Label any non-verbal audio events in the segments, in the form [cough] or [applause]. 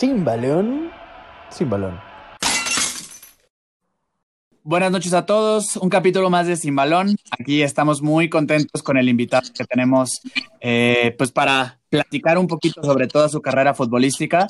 Sin balón, sin balón. Buenas noches a todos, un capítulo más de Sin Balón. Aquí estamos muy contentos con el invitado que tenemos, eh, pues para platicar un poquito sobre toda su carrera futbolística.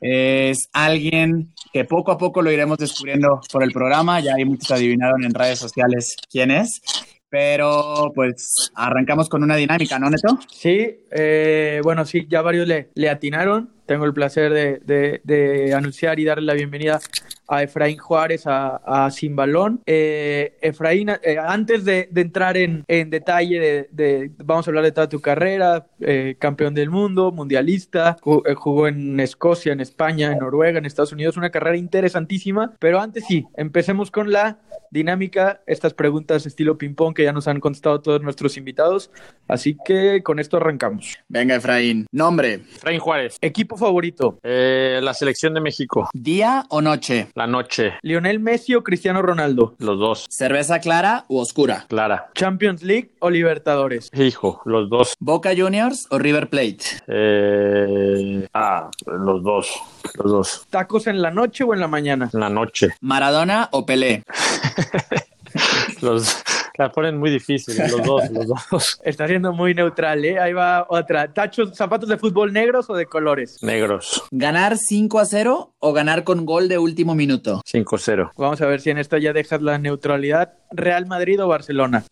Es alguien que poco a poco lo iremos descubriendo por el programa, ya hay muchos adivinaron en redes sociales quién es. Pero pues arrancamos con una dinámica, ¿no, Neto? Sí, eh, bueno, sí, ya varios le, le atinaron. Tengo el placer de, de, de, anunciar y darle la bienvenida a Efraín Juárez a, a Sin Balón. Eh, Efraín, eh, antes de, de, entrar en, en detalle, de, vamos a hablar de toda tu carrera, eh, campeón del mundo, mundialista, eh, jugó en Escocia, en España, en Noruega, en Estados Unidos, una carrera interesantísima. Pero antes sí, empecemos con la dinámica, estas preguntas estilo ping-pong que ya nos han contestado todos nuestros invitados. Así que con esto arrancamos. Venga, Efraín. Nombre. Efraín Juárez. Equipo favorito. Eh, la selección de México. ¿Día o noche? La noche. Lionel Messi o Cristiano Ronaldo. Los dos. ¿Cerveza clara u oscura? Clara. Champions League o Libertadores. Hijo, los dos. Boca Juniors o River Plate. Eh, ah, los dos. Los dos. ¿Tacos en la noche o en la mañana? En la noche. ¿Maradona o Pelé? [laughs] los la ponen muy difícil, los dos, los dos. [laughs] Está siendo muy neutral, ¿eh? Ahí va otra. ¿Tachos, zapatos de fútbol negros o de colores? Negros. ¿Ganar 5 a 0 o ganar con gol de último minuto? 5 a 0. Vamos a ver si en esto ya dejas la neutralidad. ¿Real Madrid o Barcelona?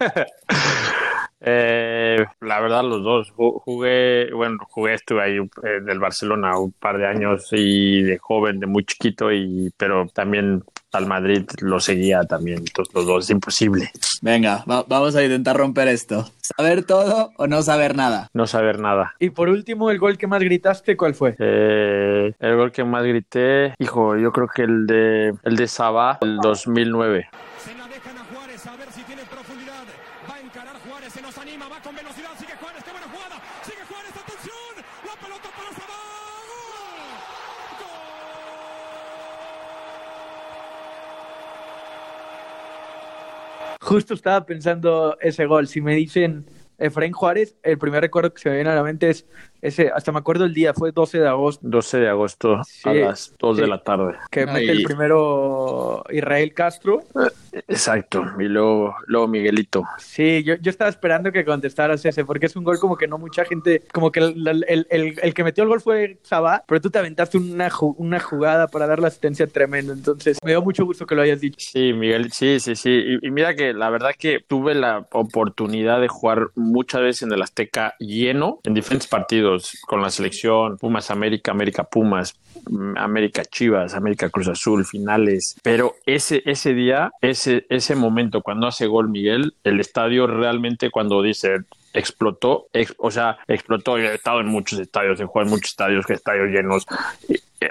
[laughs] Eh, la verdad, los dos. Jugué, bueno, jugué, estuve ahí eh, del Barcelona un par de años y de joven, de muy chiquito, y pero también al Madrid lo seguía también. Entonces, los dos es imposible. Venga, va vamos a intentar romper esto. ¿Saber todo o no saber nada? No saber nada. Y por último, el gol que más gritaste, ¿cuál fue? Eh, el gol que más grité, hijo, yo creo que el de el de Sabá, el 2009. Se la dejan a Juárez a ver si tiene profundidad. Va a encarar Juárez, se nos anima, va con velocidad, sigue Juárez, qué buena jugada. Sigue Juárez, atención. La pelota para Sabá. ¡Gol! Justo estaba pensando ese gol. Si me dicen Efraín Juárez, el primer recuerdo que se me viene a la mente es ese, hasta me acuerdo el día, fue 12 de agosto. 12 de agosto sí, a las 2 sí, de la tarde. Que mete el primero Israel Castro. Exacto, y luego, luego Miguelito. Sí, yo, yo, estaba esperando que contestaras ese, porque es un gol como que no mucha gente, como que el, el, el, el que metió el gol fue Sabá, pero tú te aventaste una, una jugada para dar la asistencia tremenda, entonces me dio mucho gusto que lo hayas dicho. Sí, Miguel, sí, sí, sí, y, y mira que la verdad que tuve la oportunidad de jugar muchas veces en el Azteca lleno, en diferentes partidos con la selección, Pumas América, América Pumas, América Chivas, América Cruz Azul, finales. Pero ese, ese día, ese, ese momento cuando hace gol Miguel, el estadio realmente cuando dice explotó, ex, o sea, explotó. He estado en muchos estadios, he jugado en muchos estadios, que estadios llenos.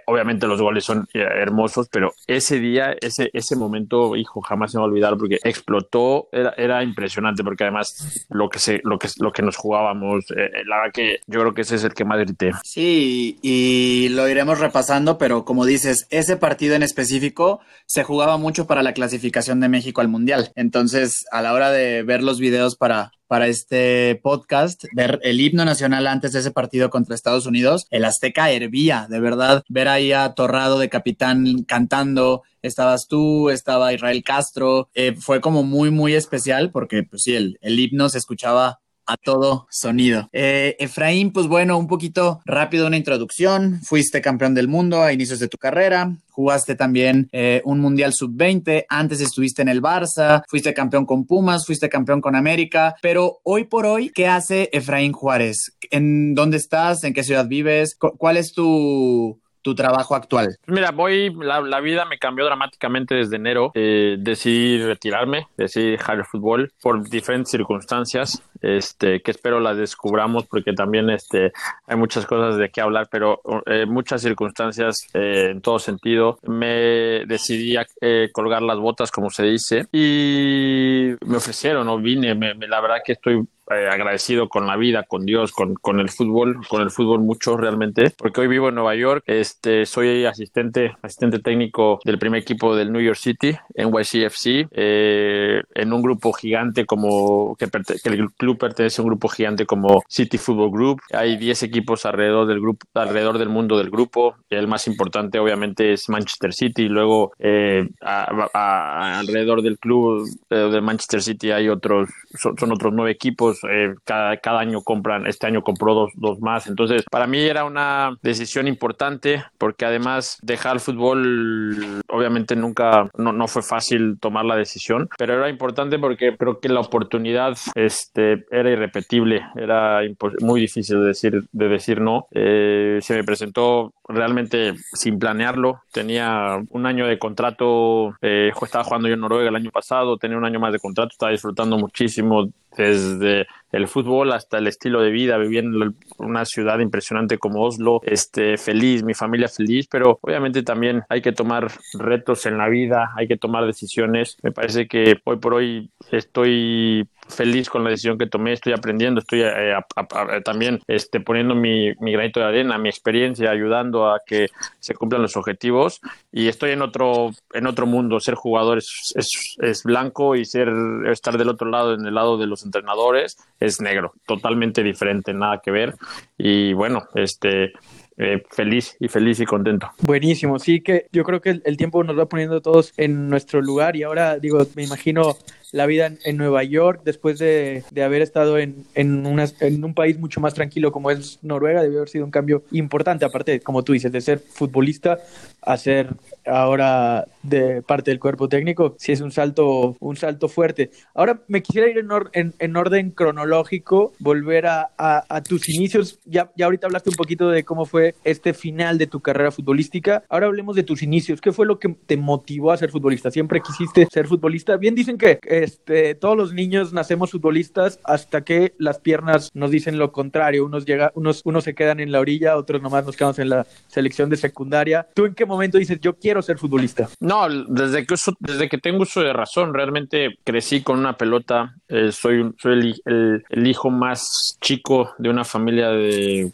Obviamente los goles son hermosos, pero ese día, ese, ese momento, hijo, jamás se me va a olvidar porque explotó, era, era impresionante porque además lo que, se, lo que, lo que nos jugábamos, eh, la verdad que yo creo que ese es el que más grité. Sí, y lo iremos repasando, pero como dices, ese partido en específico se jugaba mucho para la clasificación de México al Mundial. Entonces, a la hora de ver los videos para, para este podcast, ver el himno nacional antes de ese partido contra Estados Unidos, el Azteca hervía, de verdad, ver ahí a Torrado de capitán cantando, estabas tú, estaba Israel Castro, eh, fue como muy, muy especial porque, pues sí, el, el himno se escuchaba a todo sonido. Eh, Efraín, pues bueno, un poquito rápido una introducción. Fuiste campeón del mundo a inicios de tu carrera. Jugaste también eh, un Mundial Sub-20. Antes estuviste en el Barça. Fuiste campeón con Pumas. Fuiste campeón con América. Pero hoy por hoy, ¿qué hace Efraín Juárez? ¿En dónde estás? ¿En qué ciudad vives? ¿Cuál es tu, tu trabajo actual? Mira, voy, la, vida me cambió dramáticamente desde enero. Eh, decidí retirarme, decidí dejar el fútbol por diferentes circunstancias, este, que espero las descubramos porque también este, hay muchas cosas de qué hablar, pero eh, muchas circunstancias eh, en todo sentido. Me decidí a eh, colgar las botas, como se dice, y me ofrecieron, o vine, me, la verdad que estoy eh, agradecido con la vida, con Dios, con, con, el fútbol, con el fútbol mucho realmente, porque hoy vivo en Nueva York, este, soy asistente, asistente técnico del primer equipo del New York City, NYCFC, eh, en un grupo gigante como, que, el club pertenece a un grupo gigante como City Football Group, hay 10 equipos alrededor del grupo, alrededor del mundo del grupo, el más importante obviamente es Manchester City, luego eh, alrededor del club de Manchester City hay otros, son, son otros nueve equipos, eh, cada, cada, año compran, este año compró dos, dos, más. Entonces, para mí era una decisión importante porque además dejar el fútbol, obviamente nunca, no, no fue fácil tomar la decisión, pero era importante porque creo que la oportunidad este, era irrepetible, era muy difícil de decir, de decir no. Eh, se me presentó realmente sin planearlo. Tenía un año de contrato, eh, estaba jugando yo en Noruega el año pasado, tenía un año más de contrato, estaba disfrutando muchísimo desde el fútbol hasta el estilo de vida, viví en una ciudad impresionante como Oslo, este, feliz, mi familia feliz, pero obviamente también hay que tomar retos en la vida, hay que tomar decisiones. Me parece que hoy por hoy estoy feliz con la decisión que tomé, estoy aprendiendo, estoy eh, a, a, también este, poniendo mi, mi, granito de arena, mi experiencia, ayudando a que se cumplan los objetivos. Y estoy en otro, en otro mundo, ser jugador es, es, es, blanco y ser, estar del otro lado, en el lado de los entrenadores, es negro, totalmente diferente, nada que ver. Y bueno, este... Eh, feliz y feliz y contento. Buenísimo, sí que yo creo que el, tiempo nos va poniendo todos en nuestro lugar y ahora digo, me imagino la vida en, Nueva York después de, de haber estado en, en, en, un país mucho más tranquilo como es Noruega, debió haber sido un cambio importante, aparte, como tú dices, de ser futbolista a ser ahora de parte del cuerpo técnico, sí es un salto, un salto fuerte. Ahora me quisiera ir en, or, en, en orden cronológico, volver a, a, a tus inicios. Ya, ya ahorita hablaste un poquito de cómo fue este final de tu carrera futbolística. Ahora hablemos de tus inicios. ¿Qué fue lo que te motivó a ser futbolista? ¿Siempre quisiste ser futbolista? Bien dicen que este, todos los niños nacemos futbolistas hasta que las piernas nos dicen lo contrario. Unos, llega, unos, unos se quedan en la orilla, otros nomás nos quedamos en la selección de secundaria. ¿Tú en qué momento dices, yo quiero ser futbolista? No, desde que, uso, desde que tengo uso de razón, realmente crecí con una pelota. Eh, soy soy el, el, el, hijo más chico de una familia de.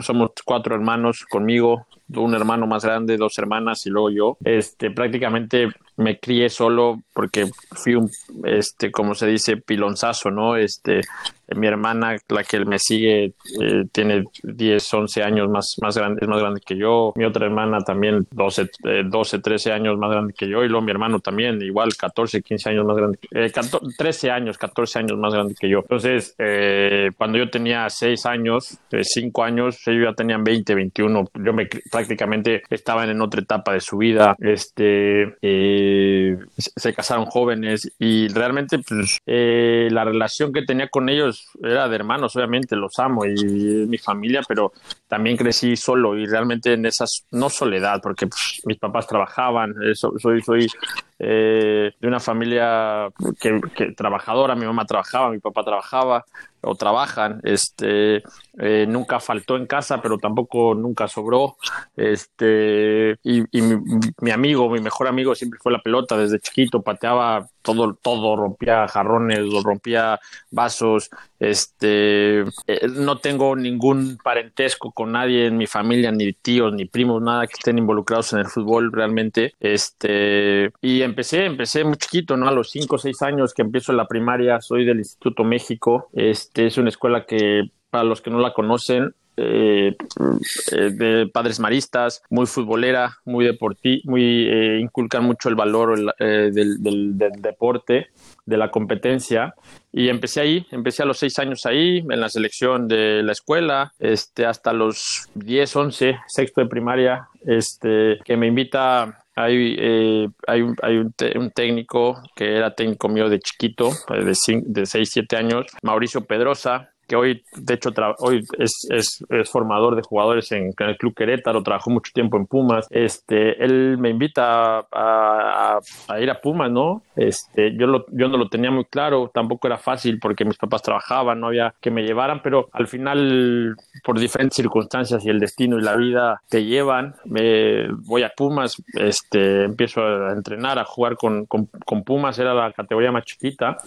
Somos cuatro hermanos conmigo, un hermano más grande, dos hermanas y luego yo. Este, prácticamente me crié solo porque fui un, este, como se dice, pilonzazo, ¿no? Este, mi hermana, la que me sigue, eh, tiene 10, 11 años más, más grande, es más grande que yo. Mi otra hermana también, 12, eh, 12, 13 años más grande que yo. Y luego mi hermano también, igual, 14, 15 años más grande. Eh, 14, 13 años, 14 años más grande que yo. Entonces, eh, cuando yo tenía 6 años, 5 años, ellos ya tenían 20, 21. Yo me, prácticamente estaban en otra etapa de su vida. Este, eh, se casaron jóvenes y realmente pues, eh, la relación que tenía con ellos era de hermanos, obviamente los amo y, mi familia, pero también crecí solo y realmente en esas, no soledad, porque pues, mis papás trabajaban, eso, soy, soy eh, de una familia que, trabajadora, mi mamá trabajaba, mi papá trabajaba o trabajan, este, eh, nunca faltó en casa, pero tampoco nunca sobró, este, y, y mi, mi, amigo, mi mejor amigo siempre fue la pelota desde chiquito, pateaba todo, todo, rompía jarrones, rompía vasos, este, eh, no tengo ningún parentesco con nadie en mi familia, ni tíos, ni primos, nada que estén involucrados en el fútbol realmente, este, y empecé, empecé muy chiquito, ¿no? A los 5 o 6 años que empiezo la primaria, soy del Instituto México, este, es una escuela que para los que no la conocen, eh, de padres maristas, muy futbolera, muy deportiva, muy eh, inculcan mucho el valor eh, del, deporte, de la competencia. Y empecé ahí, empecé a los seis años ahí, en la selección de la escuela, este, hasta los 10, 11, sexto de primaria, este, que me invita hay, eh, hay, un, hay un, un, técnico que era técnico mío de chiquito, de, de 6, 7 años, Mauricio Pedrosa, que hoy, de hecho, hoy es, es, es, formador de jugadores en, el Club Querétaro, trabajó mucho tiempo en Pumas. Este, él me invita a, a, ir a Pumas, ¿no? Este, yo, lo, yo no lo tenía muy claro, tampoco era fácil porque mis papás trabajaban, no había que me llevaran, pero al final, por diferentes circunstancias y el destino y la vida te llevan, me voy a Pumas, este, empiezo a entrenar, a jugar con, con, con Pumas, era la categoría más chiquita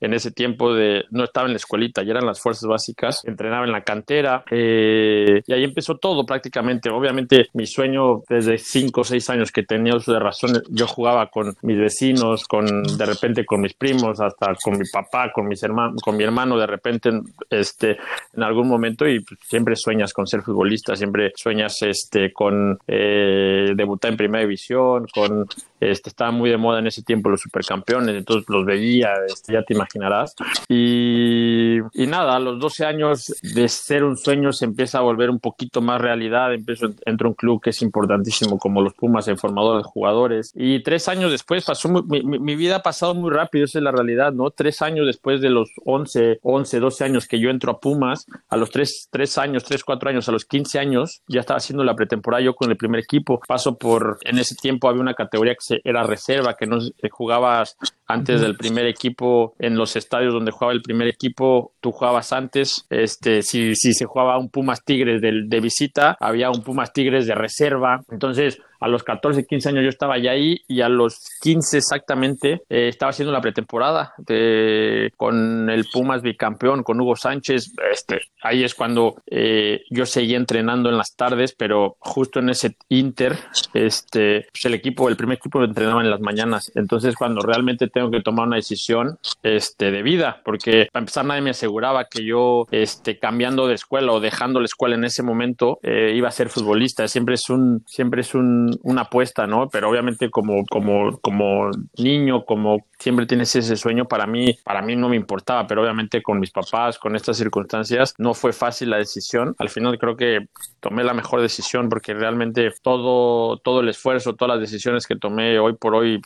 en ese tiempo de no estaba en la escuelita, ya eran las fuerzas básicas, entrenaba en la cantera eh, y ahí empezó todo prácticamente. Obviamente mi sueño desde cinco o seis años que tenía uso de razón, yo jugaba con mis vecinos, con de repente con mis primos, hasta con mi papá, con mis hermanos, con mi hermano de repente este en algún momento y pues, siempre sueñas con ser futbolista, siempre sueñas este con eh, debutar en primera división, con este, estaba muy de moda en ese tiempo los supercampeones, entonces los veía, este, ya te imaginarás. Y, y, nada, a los 12 años de ser un sueño se empieza a volver un poquito más realidad. Empiezo, entro a un club que es importantísimo como los Pumas en formador de jugadores. Y tres años después pasó, mi, mi, vida ha pasado muy rápido, esa es la realidad, ¿no? Tres años después de los 11, 11, 12 años que yo entro a Pumas, a los tres, tres años, tres, cuatro años, a los 15 años, ya estaba haciendo la pretemporada yo con el primer equipo. Paso por, en ese tiempo había una categoría que era reserva, que no jugabas antes del primer equipo en los estadios donde jugaba el primer equipo, tú jugabas antes, este, si, si se jugaba un Pumas Tigres de, de visita, había un Pumas Tigres de reserva, entonces a los 14, 15 años yo estaba ya ahí y a los 15 exactamente eh, estaba haciendo la pretemporada de, con el Pumas bicampeón, con Hugo Sánchez. Este, ahí es cuando eh, yo seguía entrenando en las tardes, pero justo en ese Inter, este, pues el equipo, el primer equipo entrenaba en las mañanas. Entonces cuando realmente tengo que tomar una decisión este, de vida, porque para empezar nadie me aseguraba que yo este, cambiando de escuela o dejando la escuela en ese momento eh, iba a ser futbolista. Siempre es un, siempre es un una apuesta, ¿no? Pero obviamente como, como, como niño, como siempre tienes ese sueño, para mí, para mí no me importaba, pero obviamente con mis papás, con estas circunstancias, no fue fácil la decisión. Al final creo que tomé la mejor decisión porque realmente todo, todo el esfuerzo, todas las decisiones que tomé hoy por hoy,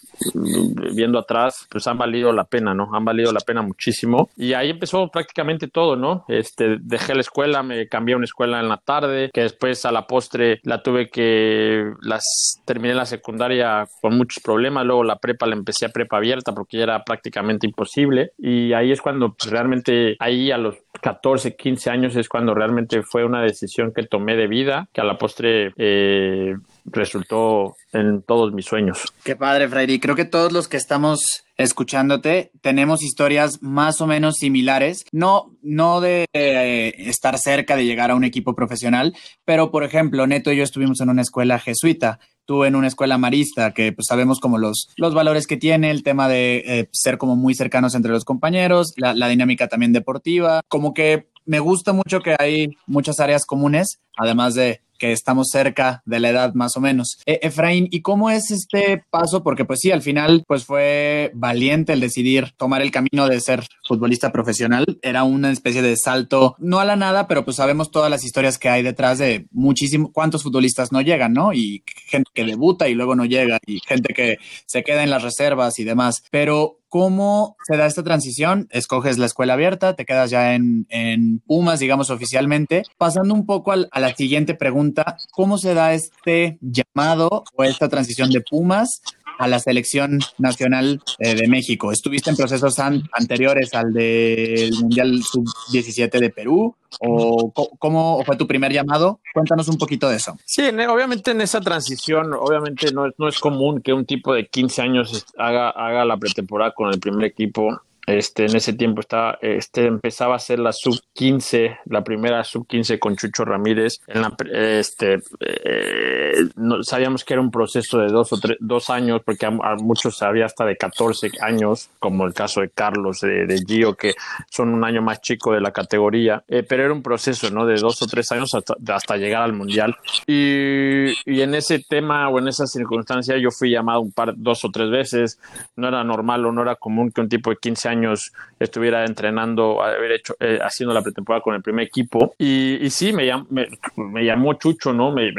viendo atrás, pues han valido la pena, ¿no? Han valido la pena muchísimo. Y ahí empezó prácticamente todo, ¿no? Este, dejé la escuela, me cambié a una escuela en la tarde, que después a la postre la tuve que, las terminé la secundaria con muchos problemas, luego la prepa la empecé a prepa abierta porque ya era prácticamente imposible y ahí es cuando pues, realmente ahí a los 14, 15 años es cuando realmente fue una decisión que tomé de vida, que a la postre eh, resultó en todos mis sueños. Qué padre, Freddy. Creo que todos los que estamos escuchándote tenemos historias más o menos similares, no, no de eh, estar cerca de llegar a un equipo profesional, pero por ejemplo, Neto y yo estuvimos en una escuela jesuita tú en una escuela marista, que pues sabemos como los, los valores que tiene, el tema de eh, ser como muy cercanos entre los compañeros, la, la dinámica también deportiva, como que me gusta mucho que hay muchas áreas comunes, además de que estamos cerca de la edad más o menos. E, Efraín, ¿y cómo es este paso? Porque pues sí, al final pues fue valiente el decidir tomar el camino de ser futbolista profesional. Era una especie de salto, no a la nada, pero pues sabemos todas las historias que hay detrás de muchísimo, cuántos futbolistas no llegan, ¿no? Y gente que debuta y luego no llega, y gente que se queda en las reservas y demás. Pero ¿Cómo se da esta transición? Escoges la escuela abierta, te quedas ya en, en Pumas, digamos oficialmente. Pasando un poco a la siguiente pregunta, ¿cómo se da este llamado o esta transición de Pumas a la selección nacional eh, de México. ¿Estuviste en procesos anteriores al del Mundial Sub-17 de Perú? ¿O cómo fue tu primer llamado? Cuéntanos un poquito de eso. Sí, obviamente en esa transición, obviamente no, no es común que un tipo de 15 años haga, haga la pretemporada con el primer equipo este, en ese tiempo estaba, este, empezaba a ser la sub 15, la primera sub 15 con Chucho Ramírez. En la, este, eh, no, sabíamos que era un proceso de dos o tres, dos años, porque a, muchos había hasta de 14 años, como el caso de Carlos, de, de Gio, que son un año más chico de la categoría, eh, pero era un proceso, ¿no? De dos o tres años hasta, hasta llegar al mundial. Y, y, en ese tema o en esa circunstancia yo fui llamado un par, dos o tres veces. No era normal o no era común que un tipo de 15 años años estuviera entrenando, haber hecho, eh, haciendo la pretemporada con el primer equipo. Y, y sí, me, me, llamó Chucho, ¿no? Me,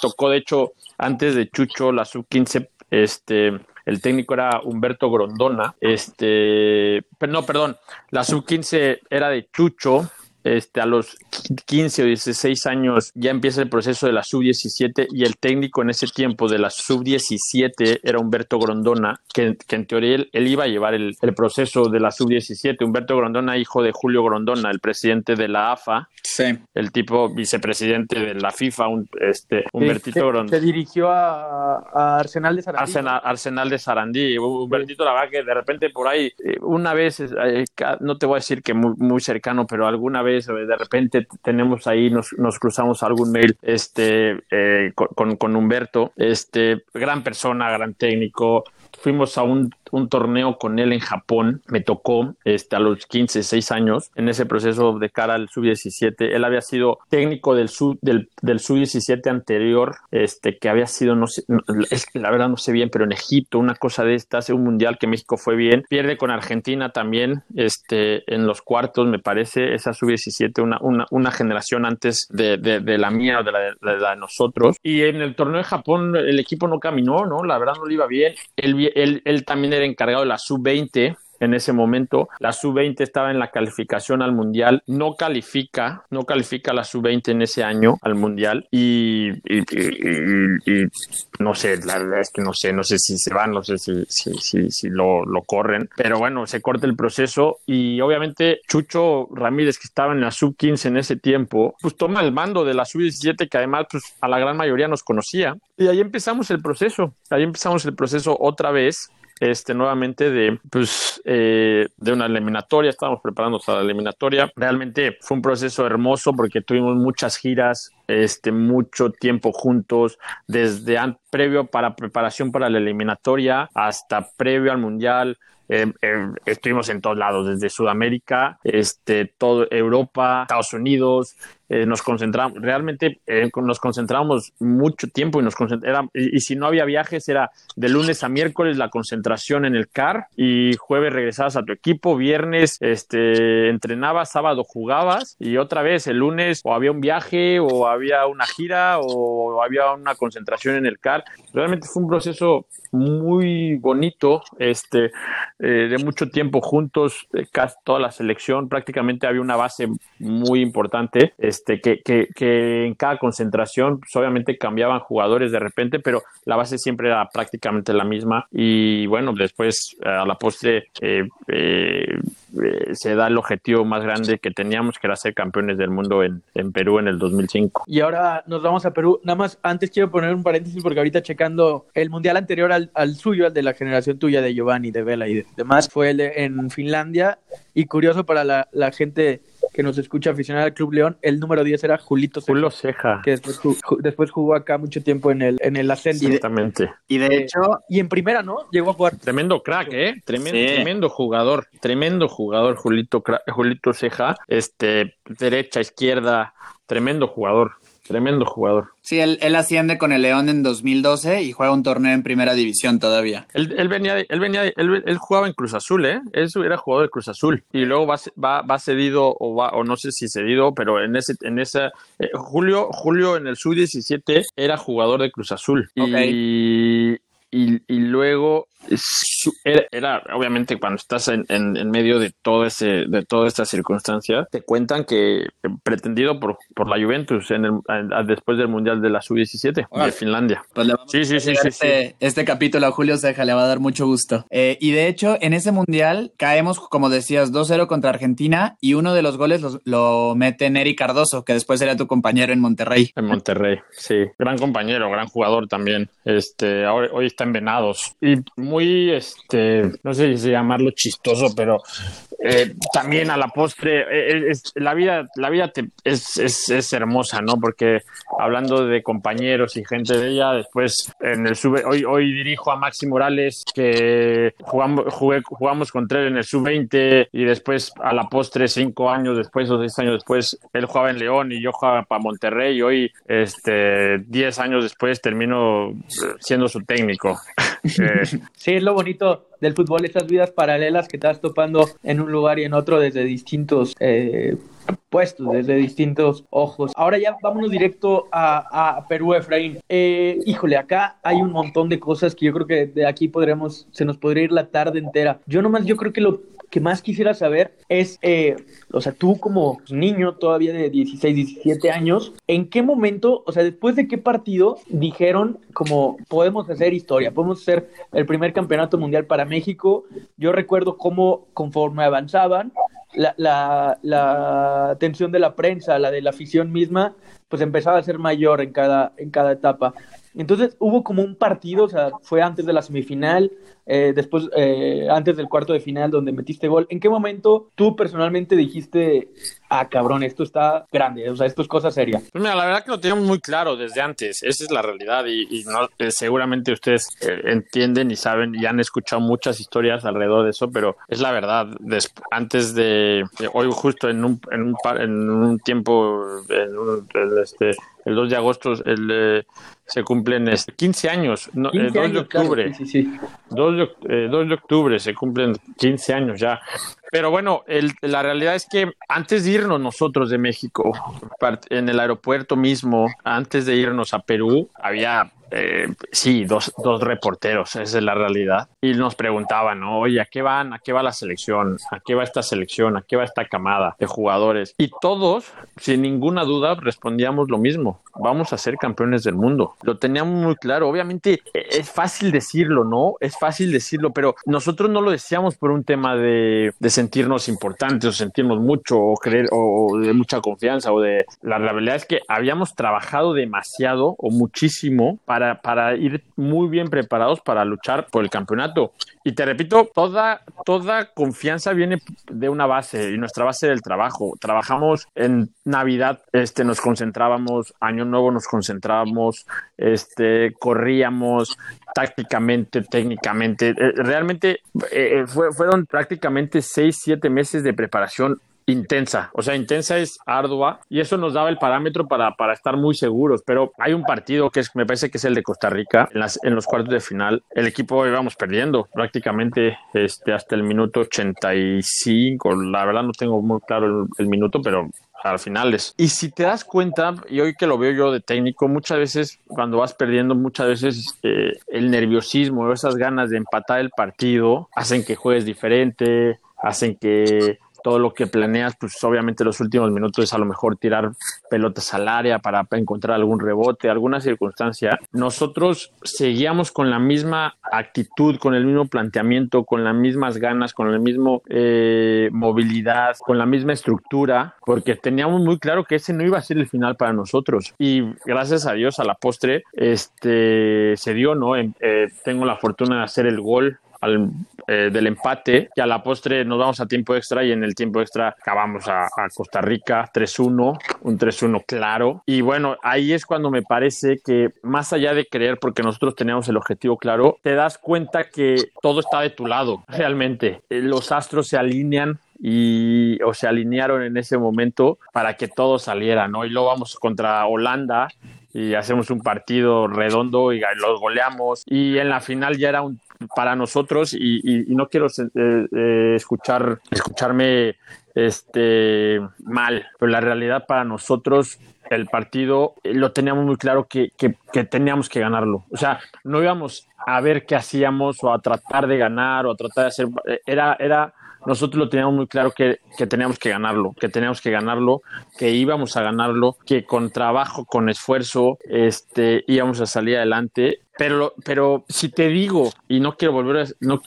tocó, de hecho, antes de Chucho, la sub-15, este, el técnico era Humberto Grondona, este, no, perdón, la sub-15 era de Chucho, este, a los 15 o 16 años ya empieza el proceso de la sub-17 y el técnico en ese tiempo de la sub-17 era Humberto Grondona, que, que en teoría él, él, iba a llevar el, el proceso de la sub-17. Humberto Grondona, hijo de Julio Grondona, el presidente de la AFA, sí. el tipo vicepresidente de la FIFA, un, este, Humbertito se, Grondona. Se dirigió a, a Arsenal de Sarandí. Arsenal, Arsenal, de Sarandí. Humbertito, la verdad que de repente por ahí, una vez, no te voy a decir que muy, muy cercano, pero alguna vez de repente tenemos ahí, nos, nos cruzamos algún mail este, eh, con, con, Humberto, este, gran persona, gran técnico. Fuimos a un, un, torneo con él en Japón, me tocó este, a los 15, 6 años, en ese proceso de cara al sub-17. Él había sido técnico del sub del, del sub-17 anterior, este, que había sido, no sé, es que la verdad no sé bien, pero en Egipto, una cosa de estas, un mundial que México fue bien, pierde con Argentina también, este, en los cuartos, me parece, esa sub-17, una, una, una, generación antes de, de, de la mía o de la, de la, de nosotros. Y en el torneo de Japón, el equipo no caminó, ¿no? La verdad no le iba bien. Él, él, él también era encargado de la sub-20 en ese momento. La sub-20 estaba en la calificación al mundial, no califica, no califica la sub-20 en ese año al mundial y, y, y, y, no sé, la verdad es que no sé, no sé si se van, no sé si, si, si, si lo, lo, corren, pero bueno, se corta el proceso y obviamente Chucho Ramírez, que estaba en la sub-15 en ese tiempo, pues toma el mando de la sub-17 que además pues a la gran mayoría nos conocía y ahí empezamos el proceso, ahí empezamos el proceso otra vez este, nuevamente de, pues, eh, de una eliminatoria, estábamos preparándonos a la eliminatoria. Realmente fue un proceso hermoso porque tuvimos muchas giras, este, mucho tiempo juntos, desde previo para preparación para la eliminatoria hasta previo al mundial. Eh, eh, estuvimos en todos lados, desde Sudamérica, este, todo Europa, Estados Unidos, eh, nos concentramos, realmente eh, nos concentramos mucho tiempo y nos concentramos, y, si no había viajes era de lunes a miércoles la concentración en el CAR y jueves regresabas a tu equipo, viernes este, entrenabas, sábado jugabas y otra vez el lunes o había un viaje o había una gira o había una concentración en el CAR. Realmente fue un proceso muy bonito, este, eh, de mucho tiempo juntos, casi toda la selección, prácticamente había una base muy importante. Este, que, que, que, en cada concentración, pues obviamente cambiaban jugadores de repente, pero la base siempre era prácticamente la misma. Y bueno, después a la postre eh, eh, se da el objetivo más grande que teníamos, que era ser campeones del mundo en, Perú en el 2005. Y ahora nos vamos a Perú. Nada más, antes quiero poner un paréntesis porque ahorita checando el mundial anterior al, suyo, al de la generación tuya de Giovanni, de Vela y de, demás, fue el de, en Finlandia. Y curioso para la gente que nos escucha aficionada al Club León, el número 10 era Julito Ceja. Julio Ceja. Que después, jugó, después jugó acá mucho tiempo en el, en el Ascenso. Exactamente. Y de, y de hecho. Y en primera, ¿no? Llegó a jugar. Tremendo crack, ¿eh? Tremendo, sí. tremendo jugador. Tremendo jugador, Julito, Julito Ceja. Este, derecha, izquierda. Tremendo jugador. Tremendo jugador. Sí, él, él, asciende con el León en 2012 y juega un torneo en primera división todavía. Él, él venía, él venía, él, jugaba en Cruz Azul, ¿eh? Él era jugador de Cruz Azul y luego va, va, va cedido o va, o no sé si cedido, pero en ese, en esa, eh, Julio, Julio en el sub 17 era jugador de Cruz Azul okay. y, y, y luego era, era, obviamente cuando estás en, en, en, medio de todo ese de toda esta circunstancia te cuentan que pretendido por, por la Juventus en el, después del mundial de la sub 17 ah, de Finlandia. Pues le vamos sí, sí, sí, este, sí, este, capítulo a Julio Ceja le va a dar mucho gusto. Eh, y de hecho en ese mundial caemos como decías 2-0 contra Argentina y uno de los goles lo, lo mete Neri Cardoso que después era tu compañero en Monterrey. En Monterrey sí. Gran compañero gran jugador también. Este ahora, hoy está en Venados y muy, este, no sé si llamarlo chistoso, pero eh, también a la postre, eh, es, la vida, la vida te, es, es, es, hermosa, ¿no? Porque hablando de compañeros y gente de ella, después en el sub, hoy, hoy dirijo a Maxi Morales, que jugamos, jugué, jugamos contra él en el sub-20 y después a la postre, cinco años después o seis años después, él jugaba en León y yo jugaba para Monterrey y hoy, este, diez años después termino siendo su técnico. [laughs] eh, sí, es lo bonito del fútbol, estas vidas paralelas que estás topando en un lugar y en otro desde distintos eh, puestos, desde distintos ojos. Ahora ya vámonos directo a, a Perú, Efraín. Eh, híjole, acá hay un montón de cosas que yo creo que de aquí podremos, se nos podría ir la tarde entera. Yo nomás, yo creo que lo, que más quisiera saber es, eh, o sea, tú como niño todavía de 16, 17 años, ¿en qué momento, o sea, después de qué partido dijeron como podemos hacer historia, podemos hacer el primer campeonato mundial para México? Yo recuerdo cómo conforme avanzaban, la, la, la atención de la prensa, la de la afición misma, pues empezaba a ser mayor en cada, en cada etapa. Entonces hubo como un partido, o sea, fue antes de la semifinal, eh, después, eh, antes del cuarto de final donde metiste gol. ¿En qué momento tú personalmente dijiste, ah, cabrón, esto está grande, o sea, esto es cosa seria? Pues mira, la verdad que lo teníamos muy claro desde antes, esa es la realidad y, no, eh, seguramente ustedes entienden y saben y han escuchado muchas historias alrededor de eso, pero es la verdad. antes de, hoy justo en un, en un, en un tiempo, en un, este, el 2 de agosto el, se cumplen 15 este, años, no, 2 de octubre. 2, de, 2 de octubre se cumplen 15 años ya. Pero bueno, el, la realidad es que antes de irnos nosotros de México, en el aeropuerto mismo, antes de irnos a Perú, había eh, sí, dos, dos reporteros, esa es la realidad. Y nos preguntaban, oye, ¿a qué van? ¿A qué va la selección? ¿A qué va esta selección? ¿A qué va esta camada de jugadores? Y todos, sin ninguna duda, respondíamos lo mismo. Vamos a ser campeones del mundo. Lo teníamos muy claro. Obviamente e, es fácil decirlo, ¿no? Es fácil decirlo, pero nosotros no lo decíamos por un tema de, de sentirnos importantes o sentirnos mucho o creer o, o de mucha confianza o de... La realidad es que habíamos trabajado demasiado o muchísimo para para, ir muy bien preparados para luchar por el campeonato. Y te repito, toda, toda confianza viene de una base y nuestra base del trabajo. Trabajamos en Navidad, este, nos concentrábamos, Año Nuevo nos concentrábamos, este, corríamos tácticamente, técnicamente. Eh, realmente eh, fueron prácticamente seis, siete meses de preparación intensa, o sea, intensa es ardua y eso nos daba el parámetro para, para estar muy seguros, pero hay un partido que es, me parece que es el de Costa Rica, en, las, en los cuartos de final, el equipo íbamos perdiendo prácticamente este, hasta el minuto 85, la verdad no tengo muy claro el, minuto, pero al final es. Y si te das cuenta, y hoy que lo veo yo de técnico, muchas veces cuando vas perdiendo, muchas veces eh, el nerviosismo esas ganas de empatar el partido hacen que juegues diferente, hacen que todo lo que planeas, pues obviamente los últimos minutos es a lo mejor tirar pelotas al área para encontrar algún rebote, alguna circunstancia. Nosotros seguíamos con la misma actitud, con el mismo planteamiento, con las mismas ganas, con la misma eh, movilidad, con la misma estructura, porque teníamos muy claro que ese no iba a ser el final para nosotros. Y gracias a Dios, a la postre, este se dio, ¿no? Eh, tengo la fortuna de hacer el gol al, eh, del empate y a la postre nos vamos a tiempo extra y en el tiempo extra acabamos a, Costa Rica 3-1, un 3-1 claro. Y bueno, ahí es cuando me parece que más allá de creer, porque nosotros teníamos el objetivo claro, te das cuenta que todo está de tu lado, realmente. Eh, los astros se alinean y o se alinearon en ese momento para que todo saliera, ¿no? Y luego vamos contra Holanda y hacemos un partido redondo y los goleamos y en la final ya era un para nosotros y, no quiero eh, eh, escuchar escucharme este mal pero la realidad para nosotros el partido eh, lo teníamos muy claro que, que, teníamos que ganarlo. O sea no íbamos a ver qué hacíamos o a tratar de ganar o a tratar de hacer era era nosotros lo teníamos muy claro que, que, teníamos que ganarlo, que teníamos que ganarlo, que íbamos a ganarlo, que con trabajo, con esfuerzo, este, íbamos a salir adelante pero, pero si te digo, y no quiero volver a, no,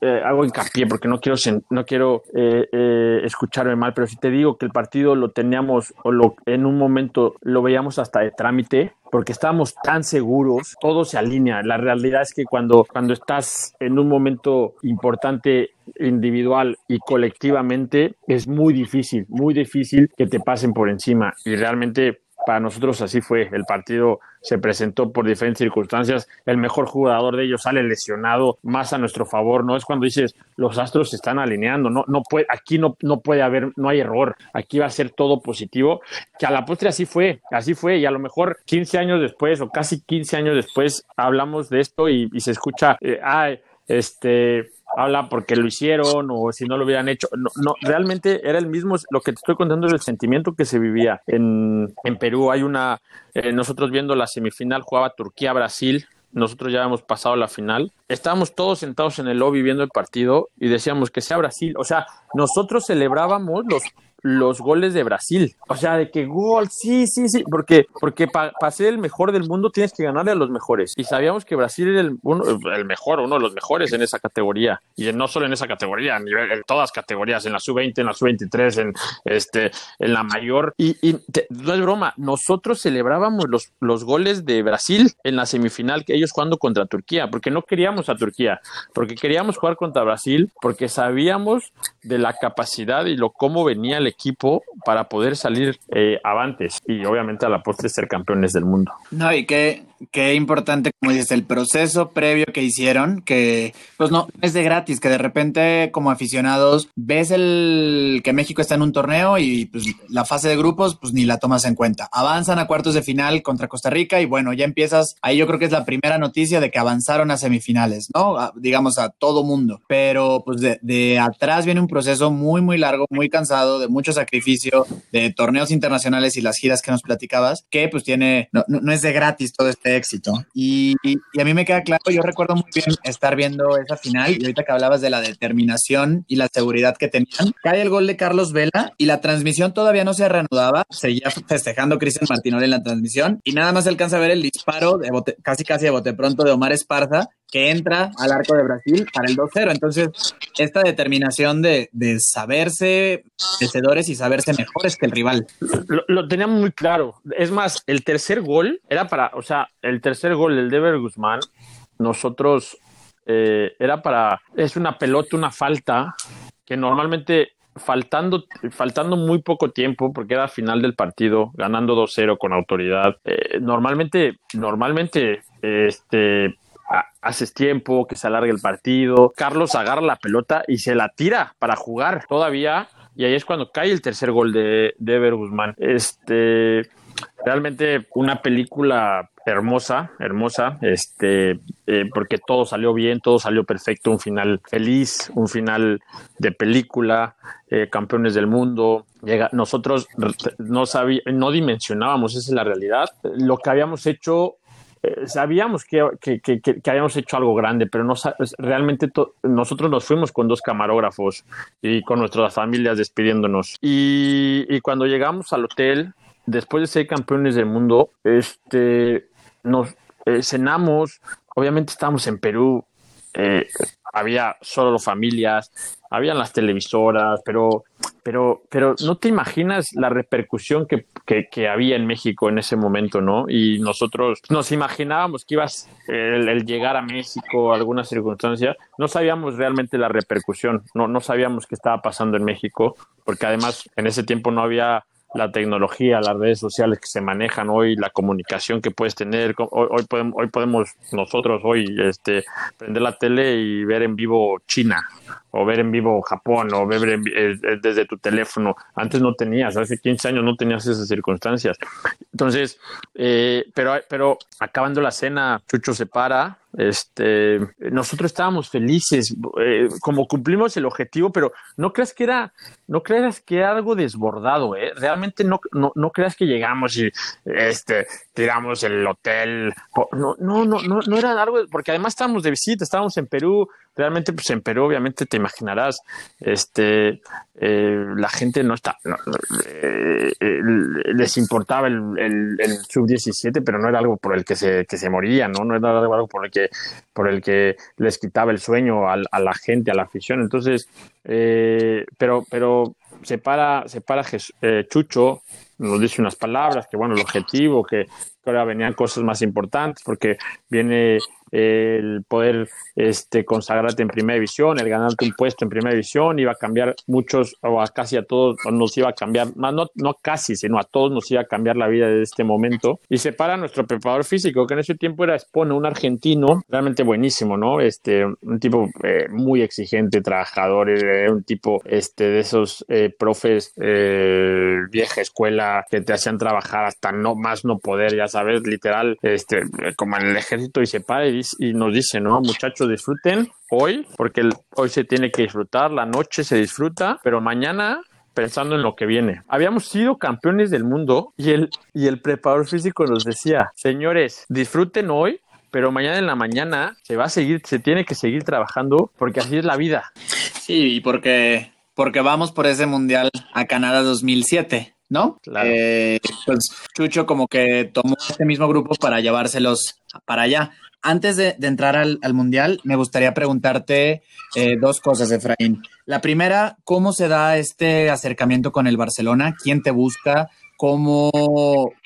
eh, hago hincapié porque no quiero, no quiero eh, eh, escucharme mal, pero si te digo que el partido lo teníamos o lo, en un momento lo veíamos hasta de trámite, porque estábamos tan seguros, todo se alinea. La realidad es que cuando, cuando estás en un momento importante individual y colectivamente, es muy difícil, muy difícil que te pasen por encima. Y realmente para nosotros así fue. El partido se presentó por diferentes circunstancias. El mejor jugador de ellos sale lesionado, más a nuestro favor. No es cuando dices los astros se están alineando. No, no puede, aquí no, no puede haber, no hay error. Aquí va a ser todo positivo. Que a la postre así fue, así fue. Y a lo mejor 15 años después o casi 15 años después hablamos de esto y, se escucha, eh, este habla porque lo hicieron o si no lo hubieran hecho. No, no, realmente era el mismo, lo que te estoy contando es el sentimiento que se vivía en, en Perú. Hay una, eh, nosotros viendo la semifinal jugaba Turquía-Brasil nosotros ya hemos pasado la final, estábamos todos sentados en el lobby viendo el partido y decíamos que sea Brasil. O sea, nosotros celebrábamos los los goles de Brasil. O sea, de que gol, sí, sí, sí, porque, porque para ser el mejor del mundo tienes que ganarle a los mejores. Y sabíamos que Brasil era el, el mejor, uno de los mejores en esa categoría. Y no solo en esa categoría, a nivel, en todas categorías, en la sub-20, en la sub-23, en, este, en la mayor. Y, no es broma, nosotros celebrábamos los, los goles de Brasil en la semifinal, que ellos jugando contra Turquía, porque no queríamos a Turquía, porque queríamos jugar contra Brasil, porque sabíamos de la capacidad y lo cómo venía el equipo para poder salir eh, avantes y obviamente a la postre ser campeones del mundo. No, y qué, qué importante, como dices, el proceso previo que hicieron, que pues no es de gratis, que de repente como aficionados ves el que México está en un torneo y pues la fase de grupos pues ni la tomas en cuenta. Avanzan a cuartos de final contra Costa Rica y bueno, ya empiezas, ahí yo creo que es la primera noticia de que avanzaron a semifinales, ¿no? A, digamos a todo mundo, pero pues de, de atrás viene un proceso muy, muy largo, muy cansado, de mucho sacrificio, de torneos internacionales y las giras que nos platicabas, que pues tiene, no, no es de gratis todo este éxito. Y, a mí me queda claro, yo recuerdo muy bien estar viendo esa final y ahorita que hablabas de la determinación y la seguridad que tenían, cae el gol de Carlos Vela y la transmisión todavía no se reanudaba, seguía festejando Cristian Martinoli en la transmisión y nada más alcanza a ver el disparo de bote, casi casi de bote pronto de Omar Esparza que entra al arco de Brasil para el 2-0. Entonces, esta determinación de, de saberse vencedores y saberse mejores que el rival. Lo, lo, teníamos muy claro. Es más, el tercer gol era para, o sea, el tercer gol, el de Ever Guzmán, nosotros eh, era para, es una pelota, una falta que normalmente faltando, faltando muy poco tiempo, porque era final del partido, ganando 2-0 con autoridad. Eh, normalmente, normalmente, este haces tiempo, que se alargue el partido. Carlos agarra la pelota y se la tira para jugar todavía. Y ahí es cuando cae el tercer gol de, de Ever Guzmán. Este, realmente una película hermosa, hermosa, este, eh, porque todo salió bien, todo salió perfecto, un final feliz, un final de película, eh, campeones del mundo. Llega, nosotros no sabíamos, no dimensionábamos, esa es la realidad. Lo que habíamos hecho eh, sabíamos que, que, habíamos hecho algo grande, pero no, realmente nosotros nos fuimos con dos camarógrafos y con nuestras familias despidiéndonos. Y, y cuando llegamos al hotel, después de ser campeones del mundo, este, nos eh, cenamos, obviamente estábamos en Perú, eh, había solo familias, habían las televisoras, pero, pero, pero no te imaginas la repercusión que, que, que, había en México en ese momento, ¿no? Y nosotros nos imaginábamos que ibas el, el, llegar a México, alguna circunstancia, no sabíamos realmente la repercusión, no, no sabíamos qué estaba pasando en México, porque además en ese tiempo no había la tecnología, las redes sociales que se manejan hoy, la comunicación que puedes tener. Hoy, hoy, podemos, hoy podemos nosotros hoy este, prender la tele y ver en vivo China o ver en vivo Japón o ver en, eh, desde tu teléfono. Antes no tenías, hace 15 años no tenías esas circunstancias. Entonces, eh, pero, pero acabando la cena, Chucho se para, este, nosotros estábamos felices, eh, como cumplimos el objetivo, pero no creas que era, no creas que era algo desbordado, ¿eh? realmente no, no, no creas que llegamos y este, tiramos el hotel, no, no, no, no, no era algo, porque además estábamos de visita, estábamos en Perú, realmente pues en Perú obviamente te imaginarás este eh, la gente no está no, eh, les importaba el, sub 17 pero no era algo por el que se, que se moría no no era algo por el que por el que les quitaba el sueño a, a la gente a la afición. Entonces eh, pero pero se para se para Chucho nos dice unas palabras que bueno el objetivo que ahora venían cosas más importantes porque viene el poder este, consagrarte en primera división, el ganarte un puesto en primera división, iba a cambiar muchos, o a casi a todos nos iba a cambiar, no, no casi, sino a todos nos iba a cambiar la vida de este momento. Y se para nuestro preparador físico, que en ese tiempo era Espone, un argentino, realmente buenísimo, ¿no? Este, un tipo eh, muy exigente, trabajador, eh, un tipo este, de esos eh, profes eh, vieja escuela que te hacían trabajar hasta no más no poder, ya sabes, literal, este, como en el ejército y se para y y nos dice, ¿no? Muchachos, disfruten hoy, porque el, hoy se tiene que disfrutar, la noche se disfruta, pero mañana pensando en lo que viene. Habíamos sido campeones del mundo y el, y el preparador físico nos decía, señores, disfruten hoy pero mañana en la mañana se va a seguir, se tiene que seguir trabajando porque así es la vida. Sí, y porque, porque vamos por ese mundial a Canadá 2007. ¿no? Claro. Eh, pues Chucho como que tomó este mismo grupo para llevárselos para allá. Antes de, entrar al, al, Mundial, me gustaría preguntarte eh, dos cosas, Efraín. La primera, ¿cómo se da este acercamiento con el Barcelona? ¿Quién te busca? ¿Cómo,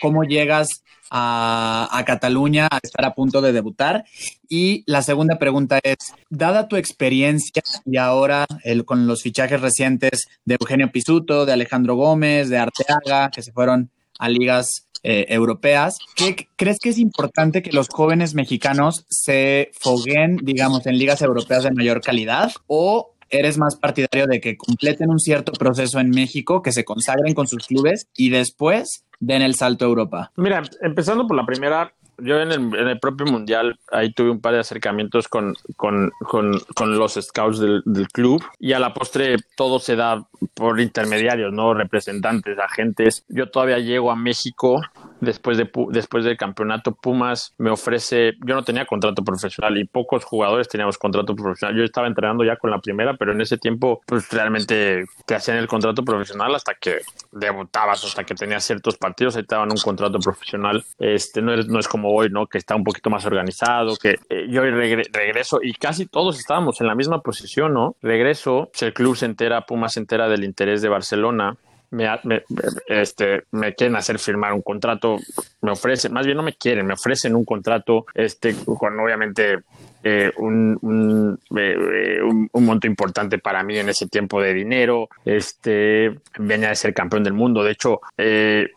cómo llegas a, Cataluña a estar a punto de debutar? Y la segunda pregunta es, dada tu experiencia y ahora con los fichajes recientes de Eugenio Pisuto, de Alejandro Gómez, de Arteaga, que se fueron a ligas eh, europeas, ¿qué crees que es importante que los jóvenes mexicanos se foguen, digamos, en ligas europeas de mayor calidad? ¿O eres más partidario de que completen un cierto proceso en México, que se consagren con sus clubes y después den el salto a Europa? Mira, empezando por la primera, yo en el, propio mundial ahí tuve un par de acercamientos con, con, con, con los scouts del, del, club y a la postre todo se da por intermediarios, ¿no? Representantes, agentes. Yo todavía llego a México después, de, después del campeonato. Pumas me ofrece, yo no tenía contrato profesional y pocos jugadores teníamos contrato profesional. Yo estaba entrenando ya con la primera, pero en ese tiempo pues realmente te hacían el contrato profesional hasta que debutabas, hasta que tenías ciertos partidos, ahí te daban un contrato profesional. Este no es, no es como hoy, ¿no? Que está un poquito más organizado, que eh, yo regre regreso y casi todos estábamos en la misma posición, ¿no? Regreso, el club se entera, Pumas se entera del interés de Barcelona. Me, me, este, me quieren hacer firmar un contrato, me ofrecen, más bien no me quieren, me ofrecen un contrato este, con obviamente eh, un, un, eh, un, un, monto importante para mí en ese tiempo de dinero. Este, venía de ser campeón del mundo, de hecho, eh,